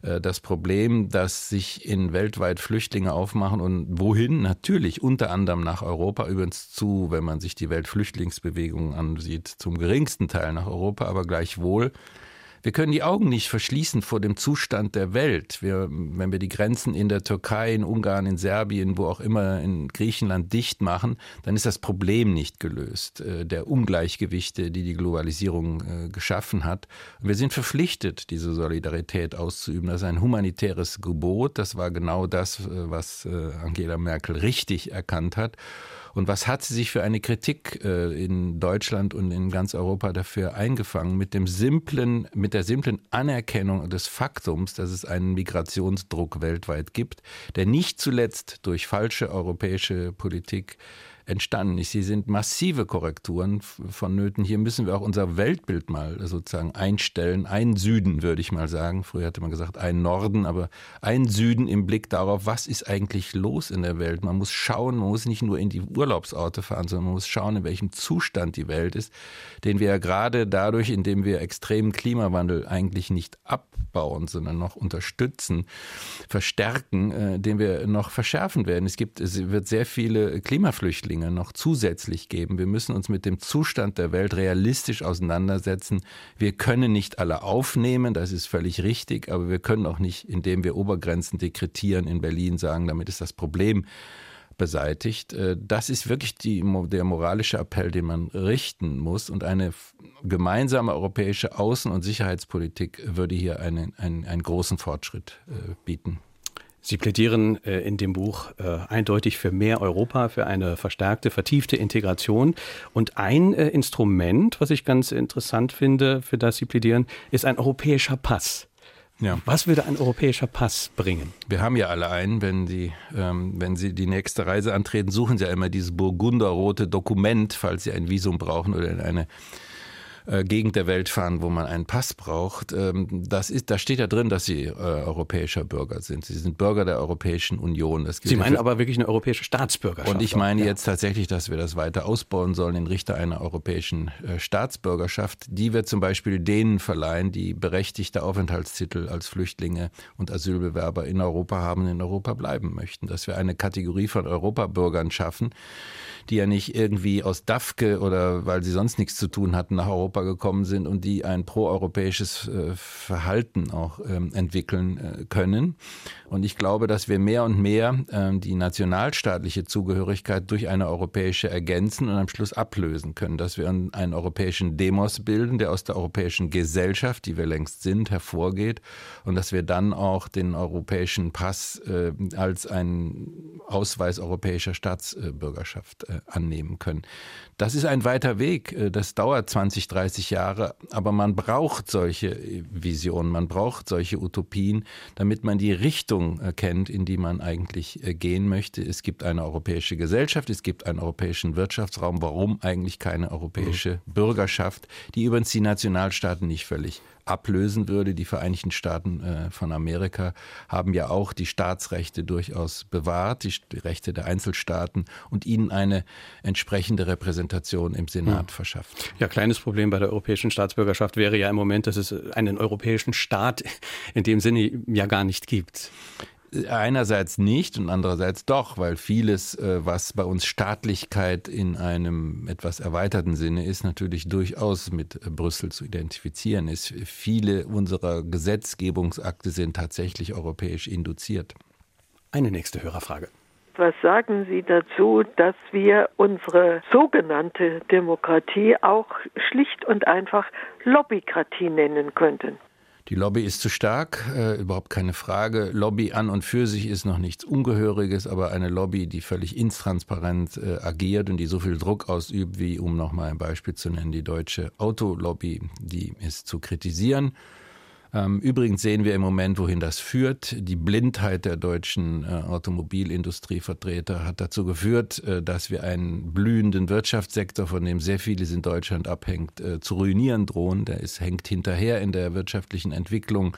Äh, das Problem, dass sich in weltweit Flüchtlinge aufmachen und wohin? Natürlich unter anderem nach Europa, übrigens zu, wenn man sich die Weltflüchtlingsbewegung ansieht, zum geringsten Teil nach Europa, aber gleichwohl wir können die Augen nicht verschließen vor dem Zustand der Welt. Wir, wenn wir die Grenzen in der Türkei, in Ungarn, in Serbien, wo auch immer, in Griechenland dicht machen, dann ist das Problem nicht gelöst, äh, der Ungleichgewichte, die die Globalisierung äh, geschaffen hat. Wir sind verpflichtet, diese Solidarität auszuüben. Das ist ein humanitäres Gebot. Das war genau das, äh, was Angela Merkel richtig erkannt hat. Und was hat sie sich für eine Kritik äh, in Deutschland und in ganz Europa dafür eingefangen? Mit dem simplen, mit der simplen Anerkennung des Faktums, dass es einen Migrationsdruck weltweit gibt, der nicht zuletzt durch falsche europäische Politik entstanden ist. Hier sind massive Korrekturen vonnöten. Hier müssen wir auch unser Weltbild mal sozusagen einstellen. Ein Süden, würde ich mal sagen. Früher hatte man gesagt, ein Norden, aber ein Süden im Blick darauf, was ist eigentlich los in der Welt. Man muss schauen, man muss nicht nur in die Urlaubsorte fahren, sondern man muss schauen, in welchem Zustand die Welt ist, den wir ja gerade dadurch, indem wir extremen Klimawandel eigentlich nicht abbauen, sondern noch unterstützen, verstärken, äh, den wir noch verschärfen werden. Es gibt, es wird sehr viele Klimaflüchtlinge Flüchtlinge noch zusätzlich geben. Wir müssen uns mit dem Zustand der Welt realistisch auseinandersetzen. Wir können nicht alle aufnehmen, das ist völlig richtig, aber wir können auch nicht, indem wir Obergrenzen dekretieren in Berlin sagen, damit ist das Problem beseitigt. Äh, das ist wirklich die, der moralische Appell, den man richten muss. Und eine gemeinsame europäische Außen- und Sicherheitspolitik würde hier einen, einen, einen großen Fortschritt äh, bieten. Sie plädieren äh, in dem Buch äh, eindeutig für mehr Europa, für eine verstärkte, vertiefte Integration. Und ein äh, Instrument, was ich ganz interessant finde, für das Sie plädieren, ist ein europäischer Pass. Ja. Was würde ein europäischer Pass bringen? Wir haben ja alle einen. Wenn Sie, ähm, wenn Sie die nächste Reise antreten, suchen Sie ja immer dieses burgunderrote Dokument, falls Sie ein Visum brauchen oder in eine äh, Gegend der Welt fahren, wo man einen Pass braucht. Ähm, das ist, da steht ja drin, dass sie äh, europäischer Bürger sind. Sie sind Bürger der Europäischen Union. sie meinen aber wirklich eine europäische Staatsbürgerschaft. Und ich meine ja. jetzt tatsächlich, dass wir das weiter ausbauen sollen in Richter einer europäischen äh, Staatsbürgerschaft. Die wird zum Beispiel denen verleihen, die berechtigte Aufenthaltstitel als Flüchtlinge und Asylbewerber in Europa haben, in Europa bleiben möchten. Dass wir eine Kategorie von Europabürgern schaffen, die ja nicht irgendwie aus Dafke oder weil sie sonst nichts zu tun hatten nach Europa gekommen sind und die ein proeuropäisches äh, Verhalten auch ähm, entwickeln äh, können. Und ich glaube, dass wir mehr und mehr ähm, die nationalstaatliche Zugehörigkeit durch eine europäische ergänzen und am Schluss ablösen können, dass wir einen europäischen Demos bilden, der aus der europäischen Gesellschaft, die wir längst sind, hervorgeht und dass wir dann auch den europäischen Pass äh, als einen Ausweis europäischer Staatsbürgerschaft annehmen können. Das ist ein weiter Weg. Das dauert 20, 30 30 Jahre. Aber man braucht solche Visionen, man braucht solche Utopien, damit man die Richtung kennt, in die man eigentlich gehen möchte. Es gibt eine europäische Gesellschaft, es gibt einen europäischen Wirtschaftsraum. Warum eigentlich keine europäische mhm. Bürgerschaft, die übrigens die Nationalstaaten nicht völlig ablösen würde. Die Vereinigten Staaten äh, von Amerika haben ja auch die Staatsrechte durchaus bewahrt, die, Rechte der Einzelstaaten und ihnen eine entsprechende Repräsentation im Senat hm. verschafft. Ja, kleines Problem bei der europäischen Staatsbürgerschaft wäre ja im Moment, dass es einen europäischen Staat in dem Sinne ja gar nicht gibt. Einerseits nicht und andererseits doch, weil vieles, äh, was bei uns Staatlichkeit in einem etwas erweiterten Sinne ist, natürlich durchaus mit Brüssel zu identifizieren ist. Viele unserer Gesetzgebungsakte sind tatsächlich europäisch induziert. Eine nächste Hörerfrage. Was sagen Sie dazu, dass wir unsere sogenannte Demokratie auch schlicht und einfach Lobbykratie nennen könnten? Die Lobby ist zu stark, äh, überhaupt keine Frage. Lobby an und für sich ist noch nichts Ungehöriges, aber eine Lobby, die völlig intransparent äh, agiert und die so viel Druck ausübt, wie, um nochmal ein Beispiel zu nennen, die deutsche Autolobby, die ist zu kritisieren. Ähm, übrigens sehen wir im Moment, wohin das führt. Die Blindheit der deutschen äh, Automobilindustrievertreter hat dazu geführt, äh, dass wir einen blühenden Wirtschaftssektor, von dem sehr vieles in Deutschland abhängt, äh, zu ruinieren drohen. Der ist, hängt hinterher in der wirtschaftlichen Entwicklung.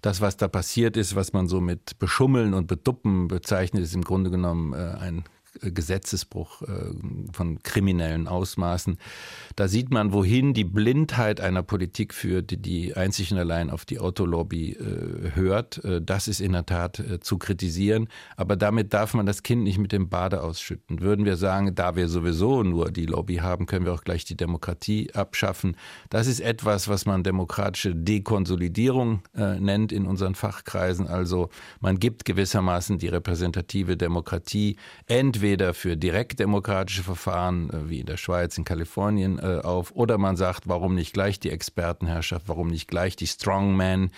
Das, was da passiert ist, was man so mit Beschummeln und Beduppen bezeichnet, ist im Grunde genommen ein Gesetzesbruch äh, von kriminellen Ausmaßen. Da sieht man, wohin die Blindheit einer Politik führt, die, einzig und allein auf die Autolobby äh, hört. Äh, das ist in der Tat zu kritisieren. Aber damit darf man das Kind nicht mit dem Bade ausschütten. Würden wir sagen, da wir sowieso nur die Lobby haben, können wir auch gleich die Demokratie abschaffen. Das ist etwas, was man demokratische Dekonsolidierung nennt in unseren Fachkreisen. Also man gibt gewissermaßen die repräsentative Demokratie entweder entweder für direktdemokratische Verfahren äh, wie in der Schweiz, in Kalifornien äh, auf, oder man sagt, warum nicht gleich die Expertenherrschaft, warum nicht gleich die Strongman,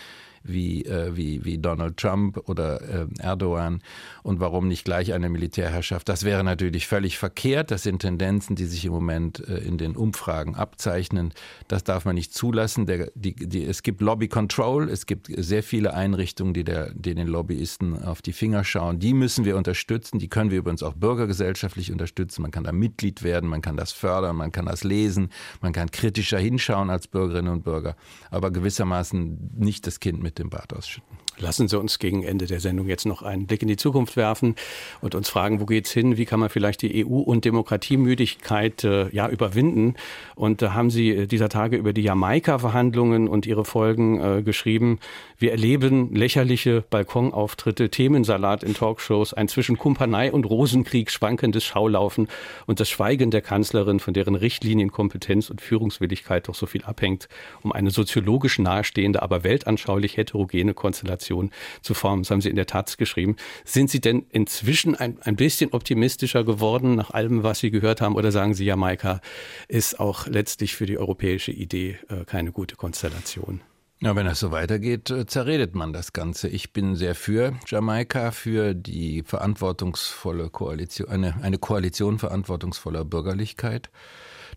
wie, äh, wie, wie Donald Trump oder äh, Erdogan und warum nicht gleich eine Militärherrschaft. Das wäre natürlich völlig verkehrt. Das sind Tendenzen, die sich im Moment äh, in den Umfragen abzeichnen. Das darf man nicht zulassen. Der, die, die, es gibt Lobby Control, es gibt sehr viele Einrichtungen, die, der, die den Lobbyisten auf die Finger schauen. Die müssen wir unterstützen. Die können wir übrigens auch bürgergesellschaftlich unterstützen. Man kann da Mitglied werden, man kann das fördern, man kann das lesen, man kann kritischer hinschauen als Bürgerinnen und Bürger, aber gewissermaßen nicht das Kind mit mit dem Bad ausschütten. Lassen Sie uns gegen Ende der Sendung jetzt noch einen Blick in die Zukunft werfen und uns fragen, wo geht's hin? Wie kann man vielleicht die EU- und Demokratiemüdigkeit äh, ja überwinden? Und da haben Sie äh, dieser Tage über die Jamaika-Verhandlungen und ihre Folgen äh, geschrieben. Wir erleben lächerliche Balkonauftritte, Themensalat in Talkshows, ein zwischen Kumpanei und Rosenkrieg schwankendes Schaulaufen und das Schweigen der Kanzlerin, von deren Richtlinienkompetenz und Führungswilligkeit doch so viel abhängt, um eine soziologisch nahestehende, aber weltanschaulich heterogene Konstellation Kommunikation zu formen. Das haben Sie in der Taz geschrieben. Sind Sie denn inzwischen ein, ein bisschen optimistischer geworden nach allem, was Sie gehört haben? Oder sagen Sie, Jamaika ist auch letztlich für die europäische Idee äh, keine gute Konstellation? Ja, wenn es so weitergeht, äh, zerredet man das Ganze. Ich bin sehr für Jamaika, für die verantwortungsvolle Koalition, eine, eine Koalition verantwortungsvoller Bürgerlichkeit.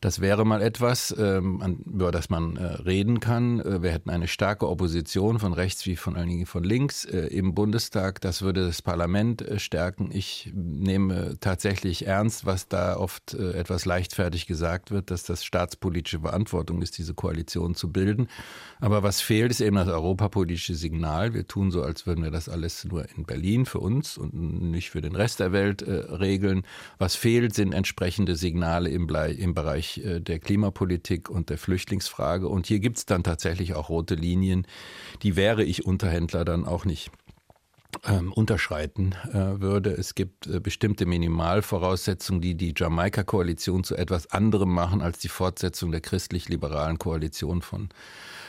Das wäre mal etwas, ähm, über das man äh, reden kann. Äh, wir hätten eine starke Opposition von rechts wie von Dingen von links äh, im Bundestag. Das würde das Parlament stärken. Ich nehme tatsächlich ernst, was da oft etwas leichtfertig gesagt wird, dass das staatspolitische Verantwortung ist, diese Koalition zu bilden. Aber was fehlt, ist eben das europapolitische Signal. Wir tun so, als würden wir das alles nur in Berlin für uns und nicht für den Rest der Welt regeln. Was fehlt, sind entsprechende Signale im Bereich Bereich äh, der Klimapolitik und der Flüchtlingsfrage. Und hier gibt es dann tatsächlich auch rote Linien, die wäre ich Unterhändler dann auch nicht ähm, unterschreiten äh, würde. Es gibt äh, bestimmte Minimalvoraussetzungen, die die Jamaika-Koalition zu etwas anderem machen als die Fortsetzung der christlich-liberalen Koalition von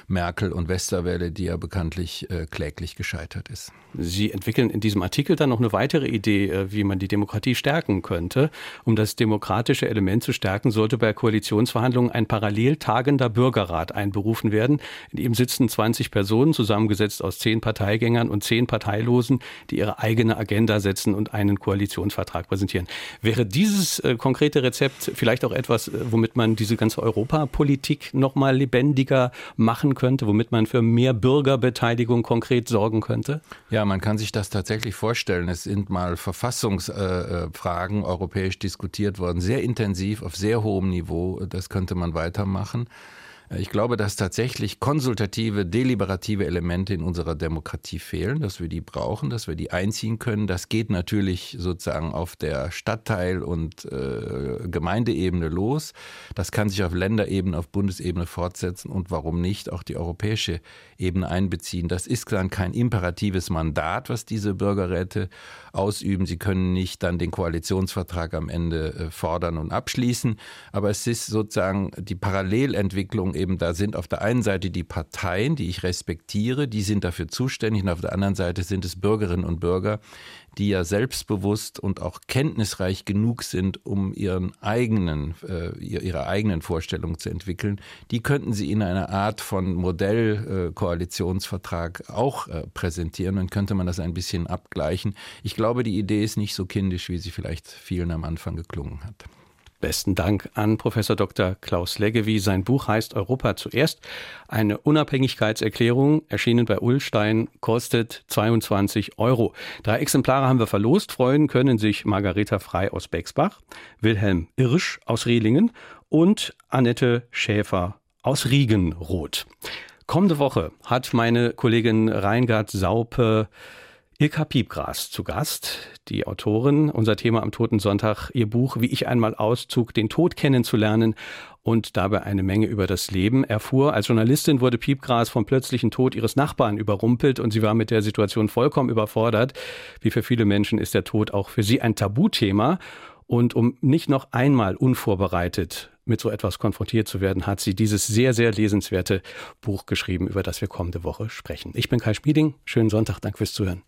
Merkel und Westerwelle, die ja bekanntlich äh, kläglich gescheitert ist. Sie entwickeln in diesem Artikel dann noch eine weitere Idee, äh, wie man die Demokratie stärken könnte. Um das demokratische Element zu stärken, sollte bei Koalitionsverhandlungen ein parallel tagender Bürgerrat einberufen werden. In ihm sitzen 20 Personen, zusammengesetzt aus zehn Parteigängern und zehn Parteilosen, die ihre eigene Agenda setzen und einen Koalitionsvertrag präsentieren. Wäre dieses äh, konkrete Rezept vielleicht auch etwas, äh, womit man diese ganze Europapolitik noch mal lebendiger machen könnte, womit man für mehr Bürgerbeteiligung konkret sorgen könnte? Ja, man kann sich das tatsächlich vorstellen. Es sind mal Verfassungsfragen äh, europäisch diskutiert worden, sehr intensiv, auf sehr hohem Niveau. Das könnte man weitermachen. Ich glaube, dass tatsächlich konsultative, deliberative Elemente in unserer Demokratie fehlen, dass wir die brauchen, dass wir die einziehen können. Das geht natürlich sozusagen auf der Stadtteil- und äh, Gemeindeebene los. Das kann sich auf Länderebene, auf Bundesebene fortsetzen und warum nicht auch die europäische Ebene einbeziehen. Das ist dann kein imperatives Mandat, was diese Bürgerräte ausüben. Sie können nicht dann den Koalitionsvertrag am Ende äh, fordern und abschließen, aber es ist sozusagen die Parallelentwicklung eben da sind auf der einen Seite die Parteien, die ich respektiere, die sind dafür zuständig und auf der anderen Seite sind es Bürgerinnen und Bürger, die ja selbstbewusst und auch kenntnisreich genug sind, um ihren eigenen, äh, ihre eigenen Vorstellungen zu entwickeln. Die könnten sie in einer Art von Modellkoalitionsvertrag äh, auch äh, präsentieren. Dann könnte man das ein bisschen abgleichen. Ich glaube, die Idee ist nicht so kindisch, wie sie vielleicht vielen am Anfang geklungen hat. Besten Dank an Professor Dr. Klaus Leggevi. Sein Buch heißt Europa zuerst. Eine Unabhängigkeitserklärung, erschienen bei Ullstein, kostet 22 Euro. Drei Exemplare haben wir verlost. Freuen können sich Margareta Frei aus Bexbach, Wilhelm Irsch aus Rehlingen und Annette Schäfer aus Riegenroth. Kommende Woche hat meine Kollegin Reingard Saupe Ilka Piepgras zu Gast, die Autorin, unser Thema am Toten Sonntag, ihr Buch Wie ich einmal auszog, den Tod kennenzulernen und dabei eine Menge über das Leben erfuhr. Als Journalistin wurde Piepgras vom plötzlichen Tod ihres Nachbarn überrumpelt und sie war mit der Situation vollkommen überfordert. Wie für viele Menschen ist der Tod auch für sie ein Tabuthema. Und um nicht noch einmal unvorbereitet mit so etwas konfrontiert zu werden, hat sie dieses sehr, sehr lesenswerte Buch geschrieben, über das wir kommende Woche sprechen. Ich bin Kai Spieding. Schönen Sonntag. Danke fürs Zuhören.